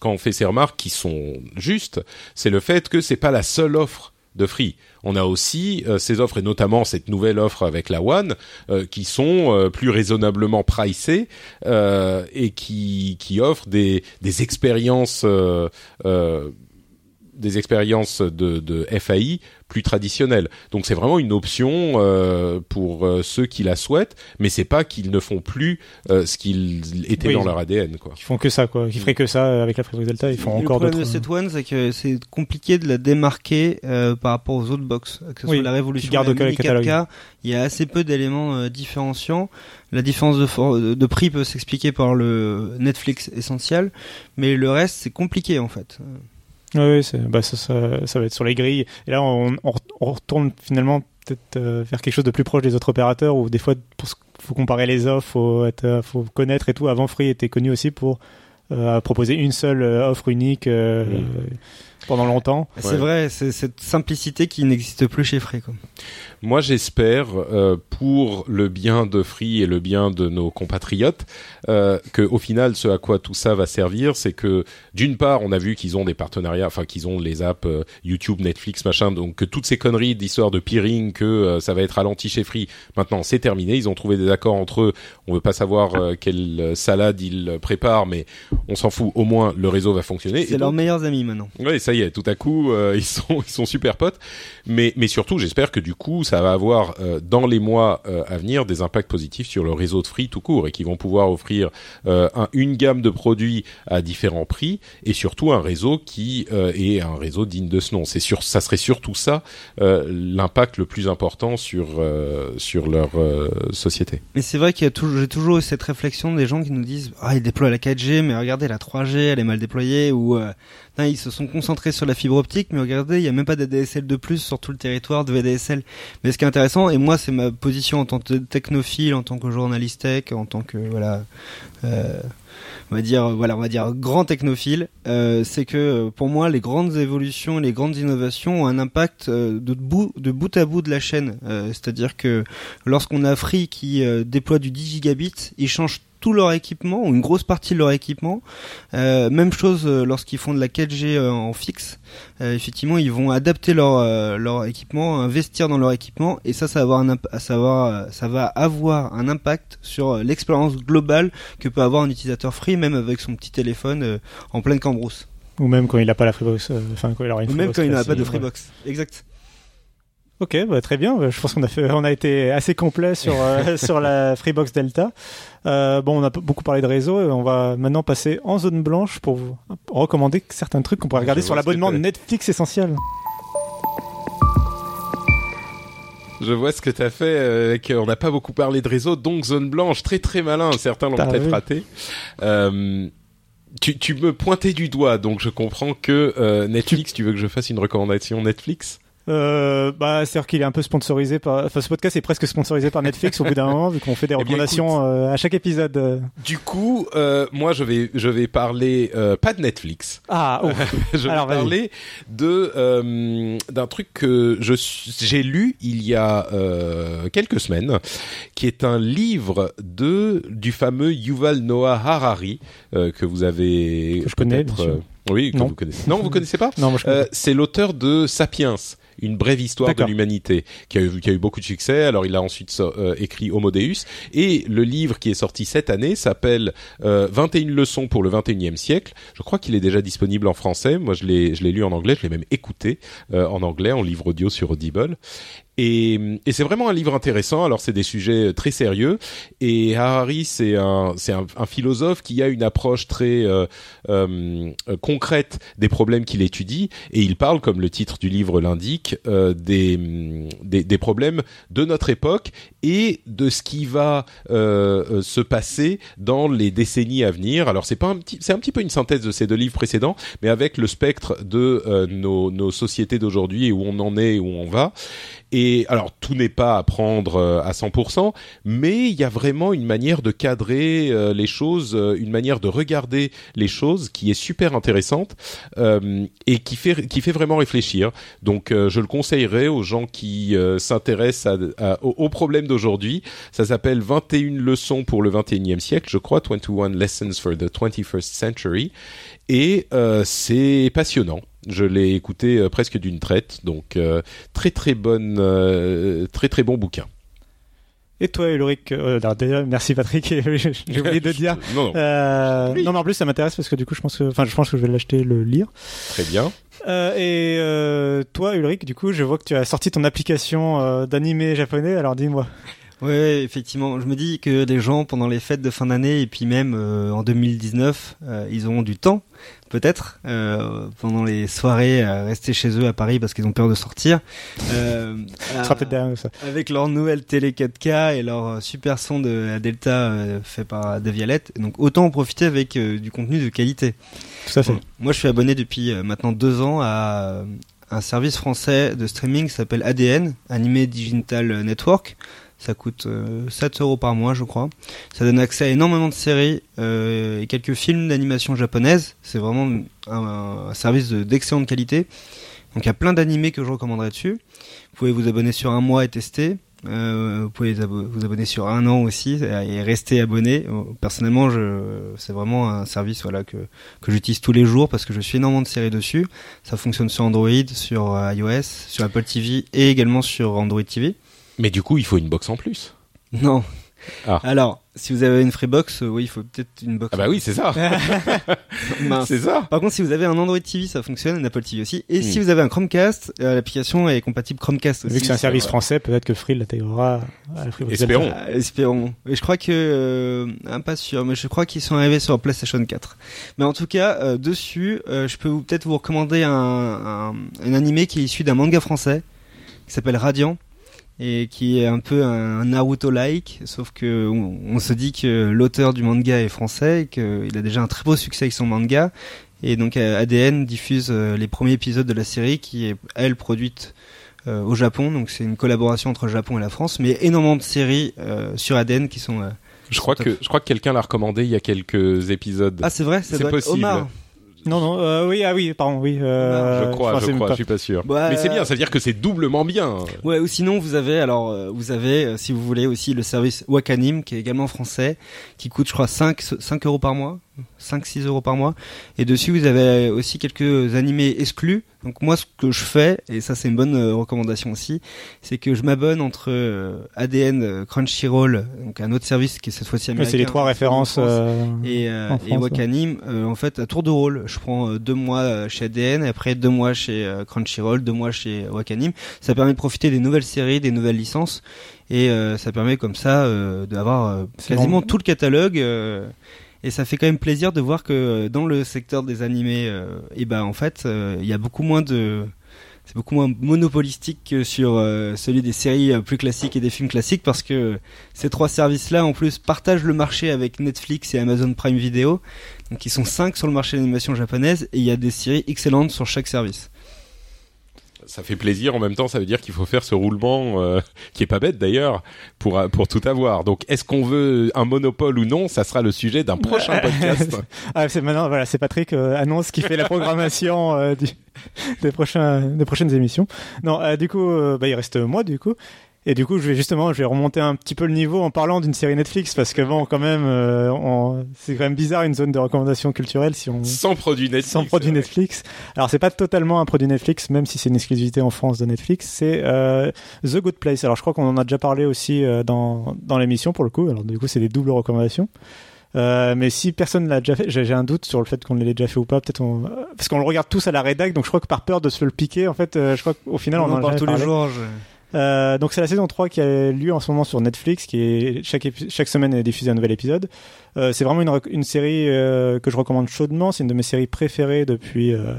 quand on fait ces remarques qui sont justes, c'est le fait que c'est pas la seule offre de Free. On a aussi euh, ces offres et notamment cette nouvelle offre avec la One euh, qui sont euh, plus raisonnablement pricées et qui qui offrent des des expériences des expériences de, de FAI plus traditionnelles. Donc c'est vraiment une option euh, pour euh, ceux qui la souhaitent, mais c'est pas qu'ils ne font plus euh, ce qu'ils étaient dans leur ADN. Quoi. Ils font que ça, quoi. Ils feraient que ça avec la Freebox Delta. Ils font encore d'autres. Le problème de cette One, c'est que c'est compliqué de la démarquer par rapport aux autres box. Que ce soit la Révolution, garde la Mini 4K, il y a assez peu d'éléments différenciants. La différence de, de prix peut s'expliquer par le Netflix essentiel, mais le reste c'est compliqué en fait. Oui, bah ça, ça, ça, va être sur les grilles. Et là, on, on, retourne finalement peut-être euh, vers quelque chose de plus proche des autres opérateurs où des fois, il faut comparer les offres, faut, euh, faut connaître et tout. Avant, Free était connu aussi pour euh, proposer une seule offre unique pendant longtemps. C'est vrai, c'est cette simplicité qui n'existe plus chez Free. Quoi. Moi, j'espère, euh, pour le bien de Free et le bien de nos compatriotes, euh, que au final, ce à quoi tout ça va servir, c'est que d'une part, on a vu qu'ils ont des partenariats, enfin qu'ils ont les apps euh, YouTube, Netflix, machin, donc que toutes ces conneries d'histoire de peering, que euh, ça va être ralenti chez Free, maintenant c'est terminé. Ils ont trouvé des accords entre eux. On veut pas savoir quelle salade ils préparent, mais on s'en fout. Au moins, le réseau va fonctionner. C'est leurs meilleurs amis maintenant. Oui, ça y est. Tout à coup, (laughs) ils sont ils sont super potes. Mais mais surtout, j'espère que du coup ça va avoir euh, dans les mois euh, à venir des impacts positifs sur le réseau de Free tout court et qui vont pouvoir offrir euh, une gamme de produits à différents prix et surtout un réseau qui est un réseau digne de ce nom. C'est sûr, ça serait surtout ça l'impact le plus important sur sur leur société. Mais c'est vrai qu'il y a toujours j'ai toujours cette réflexion des gens qui nous disent ah ils déploient la 4G mais regardez la 3G elle est mal déployée ou ils se sont concentrés sur la fibre optique, mais regardez, il n'y a même pas d'ADSL de plus sur tout le territoire de VDSL. Mais ce qui est intéressant, et moi c'est ma position en tant que technophile, en tant que journaliste tech, en tant que voilà, euh, on va dire voilà, on va dire grand technophile, euh, c'est que pour moi les grandes évolutions, les grandes innovations ont un impact euh, de bout de bout à bout de la chaîne. C'est-à-dire que lorsqu'on a Free qui déploie du 10 gigabits, il change tout leur équipement ou une grosse partie de leur équipement. Euh, même chose euh, lorsqu'ils font de la 4G euh, en fixe. effectivement, ils vont adapter leur leur équipement, investir dans leur équipement, et ça, ça va avoir un ça ça va avoir un impact sur l'expérience globale que peut avoir un utilisateur free, même avec son petit téléphone en pleine cambrousse. Ou même quand il n'a pas la Freebox, enfin quand il aura une Ou même quand il n'a pas de Freebox. Exact. Ok, bah, très bien. Je pense qu'on a fait, on a été assez complet sur euh, (laughs) sur la Freebox Delta. Euh, bon, on a beaucoup parlé de réseau. Et on va maintenant passer en zone blanche pour vous recommander certains trucs qu'on pourrait regarder sur l'abonnement Netflix essentiel. Je vois ce que tu as fait. Euh, on n'a pas beaucoup parlé de réseau, donc zone blanche, très très malin. Certains l'ont peut-être raté. Euh, tu, tu me pointais du doigt, donc je comprends que Netflix. Tu veux que je fasse une recommandation Netflix? Euh, bah, c'est-à-dire qu'il est un peu sponsorisé par. Enfin, ce podcast est presque sponsorisé par Netflix au bout d'un (laughs) moment, vu qu'on fait des eh recommandations euh, à chaque épisode. Euh. Du coup, euh, moi, je vais, je vais parler pas de Netflix. Ah, oh. (laughs) je vais parler de d'un truc que je j'ai lu il y a quelques semaines, qui est un livre de du fameux Yuval Noah Harari que vous avez que je connais. oui, que non. vous connaissez. Non, vous connaissez pas (laughs) Non, moi je connais. c'est l'auteur de Sapiens une brève histoire de l'humanité, qui a, eu, qui a eu beaucoup de succès. Alors il a ensuite euh, écrit Homo Deus, et le livre qui est sorti cette année s'appelle euh, 21 leçons pour le 21e siècle. Je crois qu'il est déjà disponible en français. Moi je l'ai je l'ai lu en anglais, je l'ai même écouté euh, en anglais en livre audio sur Audible. Et, et c'est vraiment un livre intéressant. Alors c'est des sujets très sérieux. Et Harari c'est un philosophe qui a une approche très euh, euh, concrète des problèmes qu'il étudie. Et il parle, comme le titre du livre l'indique, euh, des, problèmes de notre époque et de ce qui va euh, se passer dans les décennies à venir. Alors c'est un petit peu une synthèse de ces deux livres précédents, mais avec le spectre de euh, nos, nos sociétés d'aujourd'hui et où on en est, où on va. Et alors tout n'est pas à prendre euh, à 100%, mais il y a vraiment une manière de cadrer euh, les choses, euh, une manière de regarder les choses qui est super intéressante et qui fait vraiment réfléchir. Donc je le conseillerais aux gens qui s'intéressent aux, problèmes d'aujourd'hui. Ça s'appelle 21 leçons pour le 21e siècle, je crois, 21 lessons for the 21st century, et c'est passionnant. Je l'ai écouté euh, presque d'une traite, donc euh, très très bonne, euh, très très bon bouquin. Et toi, Ulrich euh, déjà, Merci Patrick. (laughs) J'ai oublié de dire. Non, non, Euh, non, mais en plus, ça m'intéresse parce que du coup, je pense que, enfin, je pense que je vais l'acheter, le lire. très bien. Euh, et euh, toi, Ulrich, du coup, je vois que tu as sorti ton application euh, d'animé japonais. Alors, dis-moi. Ouais, effectivement. Je me dis que les gens, pendant les fêtes de fin d'année et puis même euh, en 2019, euh, ils auront du temps, peut-être, euh, pendant les soirées, à rester chez eux à Paris parce qu'ils ont peur de sortir. Euh, (laughs) Ça derrière avec leur nouvelle télé 4K et leur euh, super son de la Delta euh, fait par Devialette. Donc autant en profiter avec euh, du contenu de qualité. Tout à fait. Moi, je suis abonné depuis euh, maintenant deux ans à euh, un service français de streaming qui s'appelle ADN, Animé Digital Network. Ça coûte euh, 7 euros par mois, je crois. Ça donne accès à énormément de séries euh, et quelques films d'animation japonaise. C'est vraiment un, un service de- d'excellente qualité. Donc il y a plein d'animés que je recommanderais dessus. Vous pouvez vous abonner sur un mois et tester. Euh, vous pouvez vous abo- vous abonner sur un an aussi et rester abonné. Euh, Personnellement, c'est vraiment un service voilà que que j'utilise tous les jours parce que je suis énormément de séries dessus. Ça fonctionne sur Android, sur euh, iOS, sur Apple TV et également sur Android TV. Mais du coup, il faut une box en plus. Non. Ah. Alors, si vous avez une Freebox, euh, oui, il faut peut-être une box. Ah bah oui, c'est ça. (laughs) C'est ça. Par contre, si vous avez un Android TV, ça fonctionne, un Apple TV aussi. Et si Hmm. vous avez un Chromecast, euh, l'application est compatible Chromecast aussi. Vu que c'est un service sur, euh, français, peut-être que Free l'intégrera à la Free Espérons. Ah, espérons. Et je crois que, euh, ah, pas sûr, mais je crois qu'ils sont arrivés sur PlayStation 4. Mais en tout cas, euh, dessus, euh, je peux peut-être vous recommander un, un, un animé qui est issu d'un manga français qui s'appelle Radiant et qui est un peu un Naruto-like, sauf que on, on se dit que l'auteur du manga est français et qu'il a déjà un très beau succès avec son manga. Et donc euh, ADN diffuse euh, les premiers épisodes de la série qui est, elle, produite euh, au Japon. Donc c'est une collaboration entre le Japon et la France. Mais énormément de séries euh, sur ADN qui sont... euh, Je crois que je crois que quelqu'un l'a recommandé il y a quelques épisodes. Ah c'est vrai, C'est possible. Omar. Non, non, euh, oui, ah oui, pardon, oui. Euh, je crois, je c'est crois, pas- je suis pas sûr. Ouais. Mais c'est bien, ça veut dire que c'est doublement bien. Ouais, ou sinon vous avez alors euh, vous avez euh, si vous voulez aussi le service Wakanim qui est également français qui coûte je crois 5 5 euros par mois, 5 6 euros par mois et dessus vous avez aussi quelques animés exclus. Donc moi ce que je fais et ça c'est une bonne euh, recommandation aussi, c'est que je m'abonne entre euh, ADN euh, Crunchyroll donc un autre service qui est cette fois-ci américain. c'est les trois références. France, euh, et, et Wakanim, en fait, à tour de rôle. Je prends deux mois chez ADN, et après deux mois chez Crunchyroll, deux mois chez Wakanim. Ça permet de profiter des nouvelles séries, des nouvelles licences, et ça permet comme ça d'avoir quasiment bon. tout le catalogue. Et ça fait quand même plaisir de voir que euh, dans le secteur des animés, euh, et ben en fait, euh, il y a beaucoup moins de c'est beaucoup moins monopolistique que sur celui des séries plus classiques et des films classiques parce que ces trois services-là en plus partagent le marché avec Netflix et Amazon Prime Video. Donc ils sont cinq sur le marché de l'animation japonaise et il y a des séries excellentes sur chaque service. Ça fait plaisir. En même temps, ça veut dire qu'il faut faire ce roulement euh, (laughs) qui est pas bête d'ailleurs pour pour tout avoir. Donc, est-ce qu'on veut un monopole ou non Ça sera le sujet d'un prochain podcast. (laughs) Ah, c'est maintenant, voilà, c'est Patrick euh, annonce qui fait la programmation euh, du, (laughs) des prochains, des prochaines émissions. Non, euh, du coup, euh, bah, il reste moi, du coup. Et du coup, je vais justement, je vais remonter un petit peu le niveau en parlant d'une série Netflix parce que bon, quand même, euh, on- c'est quand même bizarre une zone de recommandation culturelle si on Sans produit Netflix. sans produit Netflix. Alors c'est pas totalement un produit Netflix, même si c'est une exclusivité en France de Netflix. C'est euh, The Good Place. Alors je crois qu'on en a déjà parlé aussi euh, dans dans l'émission pour le coup. Alors du coup c'est des doubles recommandations. Euh, mais si personne l'a déjà fait, j'ai un doute sur le fait qu'on l'ait déjà fait ou pas. Peut-être on... parce qu'on le regarde tous à la rédac, donc je crois que par peur de se le piquer, en fait, euh, je crois qu'au final on, en a parle tous parlé. les jours. je- Euh, donc c'est la saison 3 qui a lieu en ce moment sur Netflix, qui est chaque chaque semaine est diffusé un nouvel épisode. Euh, c'est vraiment une, une série euh, que je recommande chaudement. C'est une de mes séries préférées depuis euh,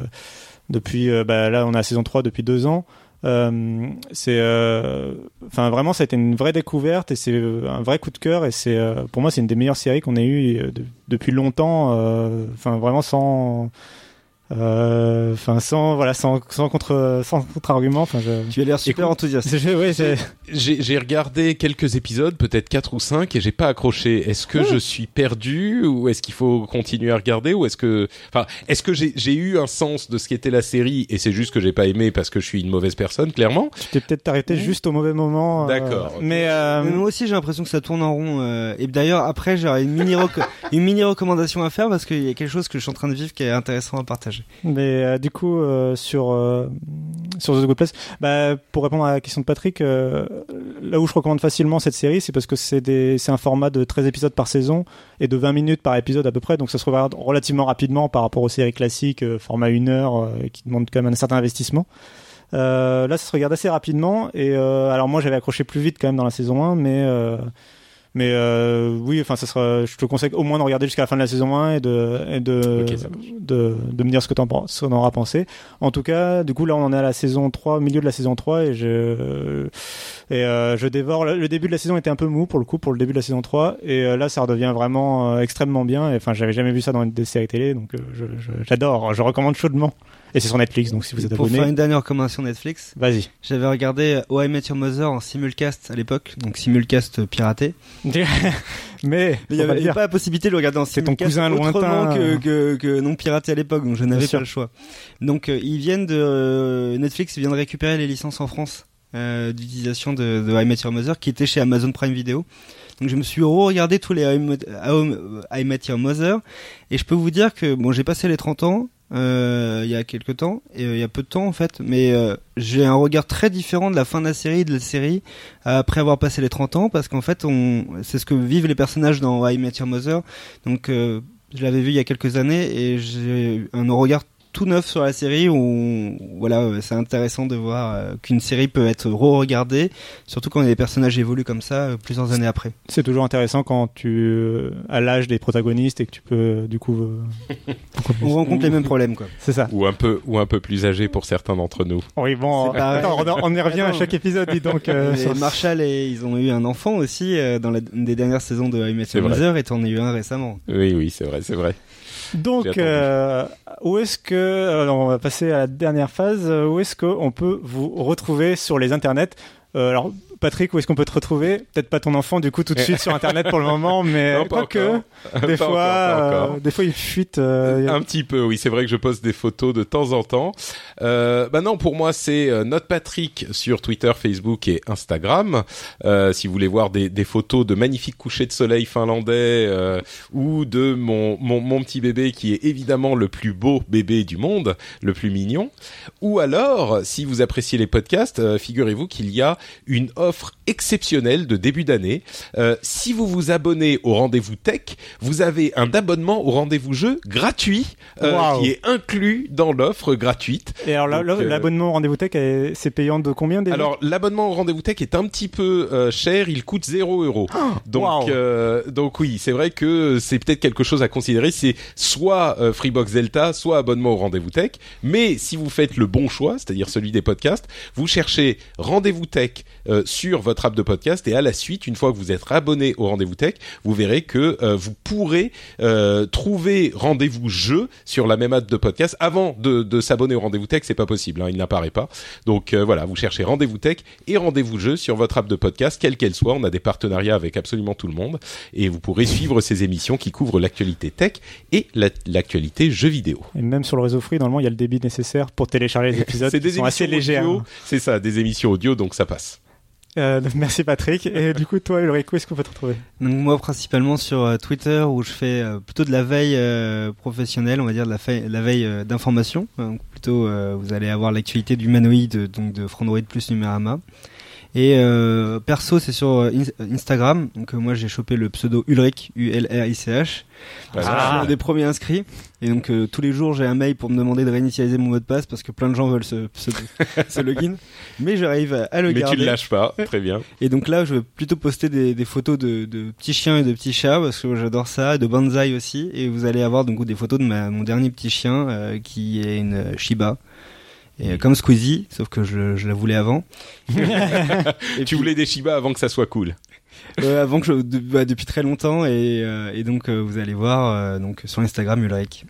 depuis euh, bah, là on a la saison 3 depuis deux ans. C'est enfin vraiment ça a été une vraie découverte et c'est un vrai coup de cœur et c'est pour moi c'est une des meilleures séries qu'on ait de- depuis longtemps. Enfin vraiment sans enfin sans voilà sans sans contre sans contre argument. Enfin je Tu as l'air super Écoute, enthousiaste. c'est- ouais, J'ai j'ai regardé quelques épisodes, peut-être quatre ou cinq, et j'ai pas accroché. Est-ce que je suis perdu ou est-ce qu'il faut continuer à regarder ou est-ce que, enfin, est-ce que j'ai j'ai eu un sens de ce qu'était la série et c'est juste que j'ai pas aimé parce que je suis une mauvaise personne, clairement? Tu t'es peut-être arrêté juste au mauvais moment. euh, D'accord. mais euh, Mais moi aussi j'ai l'impression que ça tourne en rond. euh, et d'ailleurs après j'aurais une mini (laughs) une mini recommandation à faire parce qu'il y a quelque chose que je suis en train de vivre qui est intéressant à partager. Mais euh, du coup, euh, sur, euh, sur The Good Place, bah, pour répondre à la question de Patrick, là où je recommande facilement cette série, c'est parce que c'est un format de 13 épisodes par saison et de 20 minutes par épisode à peu près, donc ça se regarde relativement rapidement par rapport aux séries classiques, format 1 heure, qui demandent quand même un certain investissement. Là, ça se regarde assez rapidement. Et alors moi, j'avais accroché plus vite quand même dans la saison 1, mais mais euh, oui, enfin, ça sera. Je te conseille au moins de regarder jusqu'à la fin de la saison 1 et de et de de, de me dire ce que tu en auras pensé. En tout cas, du coup, là, on en est à la saison 3, au milieu de la saison 3, et je et euh, je dévore. Le début de la saison était un peu mou pour le coup, pour le début de la saison 3, et euh, là, ça redevient vraiment euh, extrêmement bien. Enfin, j'avais jamais vu ça dans des séries télé, donc euh, je- je- j'adore. Je, recommande chaudement. Et c'est sur Netflix, donc si vous êtes Pour faire abonné, une dernière recommandation Netflix, vas-y. j'avais regardé How I Met Your Mother en simulcast à l'époque, donc simulcast piraté. (laughs) Mais Il n'y avait pas la possibilité de le regarder en C'est ton simulcast cousin lointain. que, que, que non piraté à l'époque, donc je n'avais sûr. pas le choix. Donc euh, ils viennent de euh, Netflix vient de récupérer les licences en France euh, d'utilisation de, de I Met Your Mother qui était chez Amazon Prime Video. Donc je me suis re-regardé tous les I Met- I Met Your Mother et je peux vous dire que bon j'ai passé les 30 ans euh, il y a quelques temps et euh, il y a peu de temps en fait. Mais euh, j'ai un regard très différent de la fin de la série de la série après avoir passé les 30 ans parce qu'en fait on c'est ce que vivent les personnages dans I Met Your Mother. Donc euh, je l'avais vu il y a quelques années et j'ai un regard tout neuf sur la série où voilà euh, c'est intéressant de voir euh, qu'une série peut être re-regardée surtout quand les personnages évoluent comme ça euh, plusieurs années après C'est toujours intéressant quand tu euh, as l'âge des protagonistes et que tu peux euh, du coup. euh, (laughs) on rencontre les mêmes problèmes quoi C'est ça. Ou un peu, ou un peu plus âgé pour certains d'entre nous. Oui, bon, pareil. attends, on, on y revient à chaque épisode, dis donc. euh, sur- Marshall et ils ont eu un enfant aussi euh, dans la, une des dernières saisons de I Met Your. Mother et t'en as eu un récemment Oui, oui, c'est vrai, c'est vrai. Donc, euh, où est-ce que, alors on va passer à la dernière phase, euh, où est-ce qu'on peut vous retrouver sur les internets? Euh, Alors, Patrick, où est-ce qu'on peut te retrouver? Peut-être pas ton enfant, du coup, tout de suite sur internet pour le moment, mais Non, pas encore. des Pas fois, encore, pas encore. euh, des fois il fuite. euh, Un petit peu, oui, c'est vrai que je poste des photos de temps en temps. Euh, bah non, pour moi, c'est euh, Note Patrick sur Twitter, Facebook et Instagram. Euh, si vous voulez voir des, des photos de magnifiques couchers de soleil finlandais euh, ou de mon, mon, mon petit bébé qui est évidemment le plus beau bébé du monde, le plus mignon. Ou alors, si vous appréciez les podcasts, euh, figurez-vous qu'il y a une offre exceptionnelle de début d'année. Euh, si vous vous abonnez au rendez-vous tech, vous avez un abonnement au rendez-vous jeu gratuit euh, qui est inclus dans l'offre gratuite. Et alors, Donc, euh, l'abonnement au rendez-vous tech, est- c'est payant de combien déjà? Alors l'abonnement au rendez-vous tech est un petit peu cher, il coûte 0 euros. Donc Waouh. euh, donc oui, c'est vrai que c'est peut-être quelque chose à considérer. C'est soit Freebox Delta, soit abonnement au rendez-vous tech. Mais si vous faites le bon choix, c'est-à-dire celui des podcasts, vous cherchez rendez-vous tech euh, sur votre app de podcast et à la suite, une fois que vous êtes abonné au rendez-vous tech, vous verrez que euh, vous pourrez euh, trouver rendez-vous jeu sur la même app de podcast avant de, de s'abonner au rendez-vous tech. C'est pas possible, hein, il n'apparaît pas. Donc euh, voilà, vous cherchez rendez-vous tech et rendez-vous jeu sur votre app de podcast, quelle qu'elle soit. On a des partenariats avec absolument tout le monde et vous pourrez suivre ces émissions qui couvrent l'actualité tech et la- l'actualité jeux vidéo. Et même sur le réseau free, normalement, il y a le débit nécessaire pour télécharger les (laughs) épisodes C'est qui des sont assez émissions légères. audio, c'est ça, des émissions audio, donc ça passe. Euh, merci Patrick. Et du coup, toi, Ulrich, où est-ce qu'on peut te retrouver? Donc moi principalement sur euh, Twitter où je fais euh, plutôt de la veille euh, professionnelle, on va dire de la, fei- la veille d'information. Plutôt vous allez avoir l'actualité du humanoïde donc de Frandroid plus Numérama. Et euh, perso c'est sur euh, In- Instagram. Donc euh, moi j'ai chopé le pseudo Ulrich U L R I C H. Voilà. Je suis un des premiers inscrits. Et donc euh, tous les jours j'ai un mail pour me demander de réinitialiser mon mot de passe parce que plein de gens veulent ce, ce, (laughs) ce login. Mais j'arrive à, à le Mais garder. tu le lâches pas, très bien. Et donc là, je vais plutôt poster des, des photos de, de petits chiens et de petits chats parce que j'adore ça, de bonsaï aussi. Et vous allez avoir donc des photos de ma, mon dernier petit chien euh, qui est une euh, Shiba. Et euh, comme Squeezie, sauf que je, je la voulais avant. (laughs) Et Tu puis, voulais des Shiba avant que ça soit cool. euh, avant que je, de- bah, depuis très longtemps et, euh, et donc euh, vous allez voir euh, donc sur Instagram Ulrich.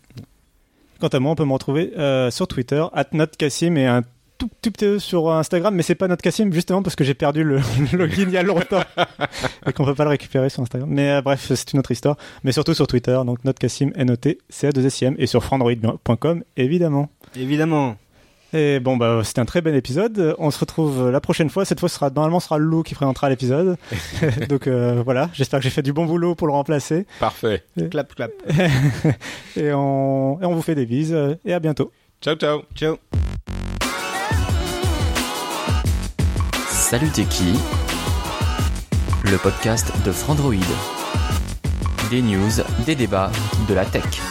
Quant à moi, on peut me retrouver euh, sur Twitter, @notcassim et un tout petit peu sur Instagram, mais c'est pas Notcassim justement parce que j'ai perdu le, (laughs) le login il y a longtemps (laughs) et qu'on peut pas le récupérer sur Instagram. Mais euh, bref, c'est une autre histoire. Mais surtout sur Twitter, donc Notcassim, N-O-T, C-A-2-S-I-M et sur frandroid.com évidemment. Évidemment. Et bon, bah, c'était un très bon épisode. On se retrouve la prochaine fois. Cette fois, ce sera, normalement, ce sera Lou qui présentera l'épisode. (laughs) Donc, euh, voilà. J'espère que j'ai fait du bon boulot pour le remplacer. Parfait. Clap, clap. (laughs) et, on, et on vous fait des bises. Et à bientôt. Ciao, ciao. Ciao. Salut t'es qui? Le podcast de Frandroid. Des news, des débats, de la tech.